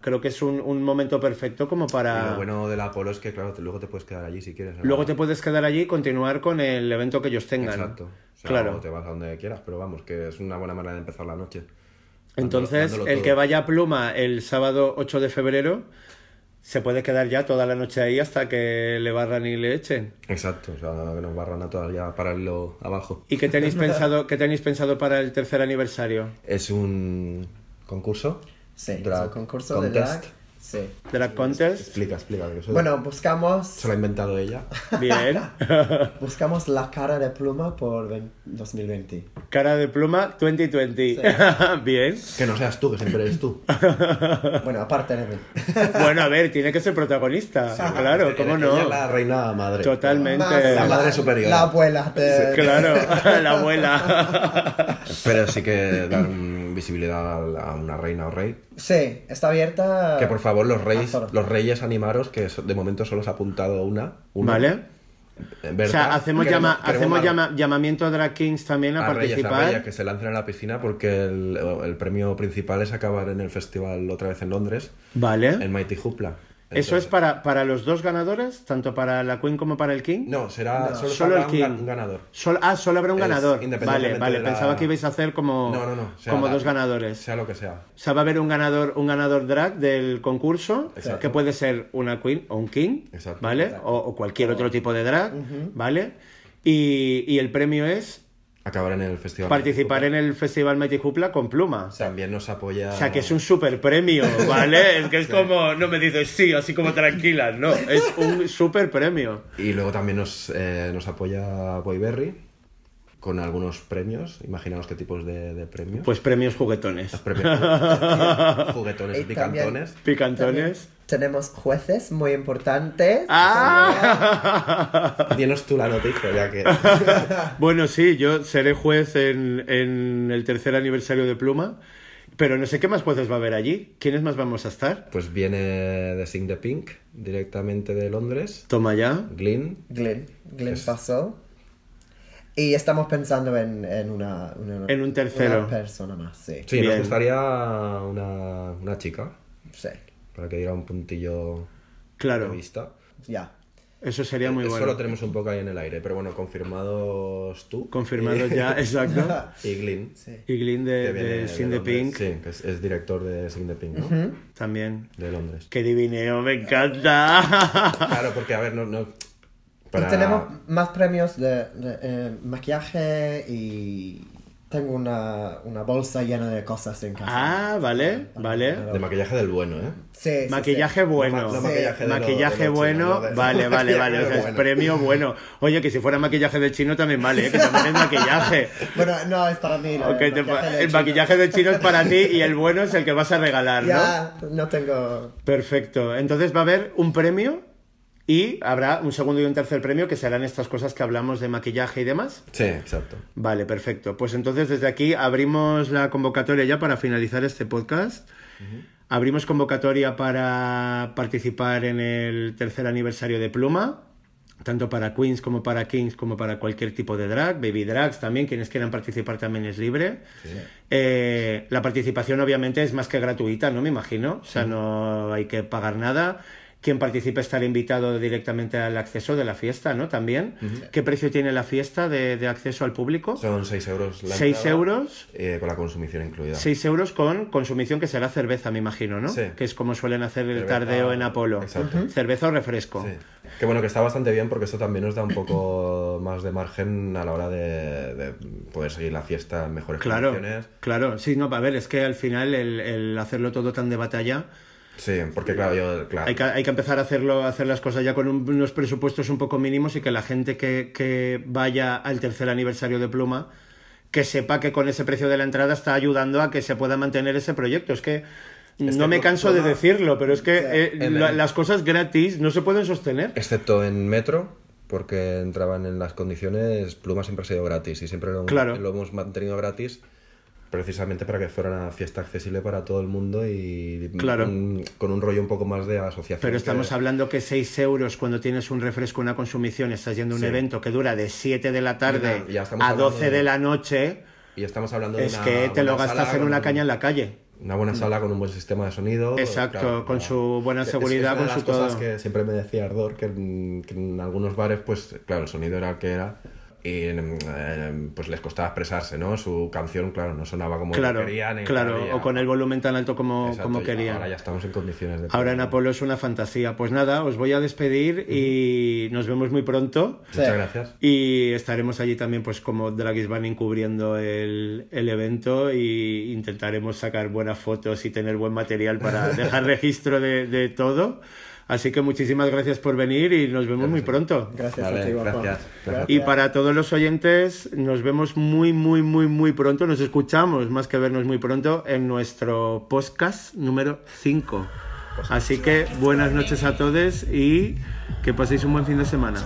creo que es un, un momento perfecto como Y para... lo bueno del Apolo es que, claro, te- luego te puedes quedar allí si quieres. Luego te puedes quedar allí y continuar con el evento que ellos tengan. Exacto. O sea, Claro. te vas a donde quieras, pero vamos, que es una buena manera de empezar la noche. Entonces, Dándolo el todo. que vaya a Pluma el sábado 8 de febrero se puede quedar ya toda la noche ahí hasta que le barran y le echen. Exacto, o sea, que nos barran a todas ya para irlo abajo. ¿Y qué tenéis pensado, qué tenéis pensado para el tercer aniversario? Es un concurso. Sí, es un concurso contest. de drag. Sí. ¿Drag Contest? Explica, explica. Que eso Bueno, buscamos, se lo ha inventado ella. Bien. buscamos la cara de pluma por ven- 2020. Cara de pluma 2020. Bien. Que no seas tú, que siempre eres tú. Bueno, aparte de mí. Bueno, a ver, tiene que ser protagonista. Claro, ¿cómo Ella no? la reina madre. Totalmente. Más La madre superior. La abuela de... Claro, la abuela. Pero sí que dar mm, visibilidad a la- a una reina o rey. Sí, está abierta... Que por favor los reyes, los reyes animaros, que de momento solo se ha apuntado una. una. ¿Vale? Eh, O sea, hacemos, queremos- llama, queremos hacemos a- llama- llamamiento a Drag Kings también a, a reyes, a participar. reyes que se lancen a la piscina porque el, el premio principal es acabar en el festival otra vez en Londres, Vale. en Mighty Hoopla. ¿Eso es para, para los dos ganadores? ¿Tanto para la Queen como para el King? No, será solo, el King. un ganador. Sol- ah, solo habrá un Es ganador. Vale, vale. la- Pensaba que ibais a hacer como, No, no, como la- dos ganadores. Sea lo que sea. O sea, va a haber un ganador, un ganador drag del concurso, Exacto. que puede ser una queen o un king, Exacto. ¿vale? O, o cualquier otro tipo de drag, ¿vale? Y, y el premio es Acabar en el festival. participar en el Festival Hoopla con pluma. También nos apoya. O sea, que es un super premio, ¿vale? Es que es como, no me dices sí, así como tranquila, no, es un super premio. Y luego también nos, eh, nos apoya Boyberry con algunos premios. Imaginaos qué tipos de, de premios. Pues premios juguetones. Premios juguetones Y y picantones. Picantones. Tenemos jueces muy importantes. ¡Ah! Dinos tú la noticia, ya que. Bueno, sí, yo seré juez en, en el tercer aniversario de Pluma, pero no sé qué más jueces va a haber allí. ¿Quiénes más vamos a estar? Pues viene de Sing the Pink, directamente de Londres. Toma ya. Glyn. Glenn, Glenn pasó. Y estamos pensando en, en una, una- En un tercero. Una persona más, sí. Sí, Bien. nos gustaría una, una chica, Sí, para que diera un puntillo de Claro, vista. ya. eso sería muy Eso bueno. lo tenemos un poco ahí en el aire, pero bueno, confirmados tú. Confirmado ya, exacto. Y Glyn. Sí. Y Glyn de, de de Sin the. Pink Sí, que es, es director de Sing the Pink, ¿no? también. De Londres. ¡Qué divineo! ¡Me encanta! Claro, porque a ver, no. no Y para... tenemos más premios de, de, eh, maquillaje y tengo una, una bolsa llena de cosas en casa. Ah, vale, vale. De maquillaje del bueno, ¿eh? Sí, sí, Maquillaje bueno. No, Sí. maquillaje lo bueno, no vale, vale, vale. O sea, es premio bueno. Oye, que si fuera maquillaje de chino también vale, ¿eh? que también es maquillaje. Bueno, no, es para mí. Ok, el te- maquillaje de el chino. maquillaje de chino es para ti y el bueno es el que vas a regalar, ¿no? Ya, no tengo... Perfecto. Entonces va a haber un premio y habrá un segundo y un tercer premio que serán estas cosas que hablamos de maquillaje y demás. Sí, exacto. Vale, perfecto. Pues entonces desde aquí abrimos la convocatoria ya para finalizar este podcast. Abrimos convocatoria para participar en el tercer aniversario de Pluma, tanto para Queens como para Kings, como para cualquier tipo de drag, baby drags también, quienes quieran participar también es libre. Eh, la participación obviamente es más que gratuita, ¿no? Me imagino, o sea, no hay que pagar nada. Quien participe estará invitado directamente al acceso de la fiesta, ¿no? También. ¿Qué precio tiene la fiesta de, de acceso al público? Son 6 euros la 6 entrada, euros. eh, con la consumición incluida. 6 euros con consumición que será cerveza, me imagino, ¿no? Sí. Que es como suelen hacer el Cerveza, tardeo en Apolo. exacto. Cerveza o refresco. Sí. Que bueno, que está bastante bien porque esto también nos da un poco más de margen a la hora de, de poder seguir la fiesta en mejores Claro, condiciones. claro. Sí, no, a ver, es que al final el, el hacerlo todo tan de batalla, Sí, porque claro, yo, claro, hay que, hay que empezar a hacerlo, a hacer las cosas ya con un- unos presupuestos un poco mínimos y que la gente que, que vaya al tercer aniversario de Pluma, que sepa que con ese precio de la entrada está ayudando a que se pueda mantener ese proyecto. Es que no que me canso de decirlo, pero es que eh, la- las cosas gratis no se pueden sostener. excepto en metro, porque entraban en las condiciones, Pluma siempre ha sido gratis y siempre lo, Claro. lo hemos mantenido gratis precisamente para que fuera una fiesta accesible para todo el mundo y Claro. un- con un rollo un poco más de asociación. Pero estamos que- hablando que 6 euros cuando tienes un refresco, una consumición, estás yendo a un Sí. evento que dura de 7 de la tarde a hablando 12 de- de la noche, Y estamos hablando de es una que te lo gastas en una un- caña en la calle. Una buena sala con un buen sistema de sonido. Exacto, claro, con no. su buena seguridad, es una de con las su cosas todo. que siempre me decía Ardor, que en, que en algunos bares, pues claro, el sonido era el que era. Y eh, pues les costaba expresarse, ¿no? Su canción, claro, no sonaba como Claro, querían. claro, o con el volumen tan alto como, Exacto, como querían. Ahora ya estamos en condiciones de. Ahora en Apolo es una fantasía. Pues nada, os voy a despedir y nos vemos muy pronto. Muchas Sí. gracias. Y estaremos allí también, pues como Dragis Banning cubriendo el, el evento y intentaremos sacar buenas fotos y tener buen material para dejar registro de, de todo. Así que muchísimas gracias por venir y nos vemos muy pronto. Gracias Vale, a ti, gracias. Gracias. Y para todos los oyentes, nos vemos muy, muy, muy, muy pronto. Nos escuchamos, más que vernos muy pronto, en nuestro podcast número 5. Así que buenas noches a todos y que paséis un buen fin de semana.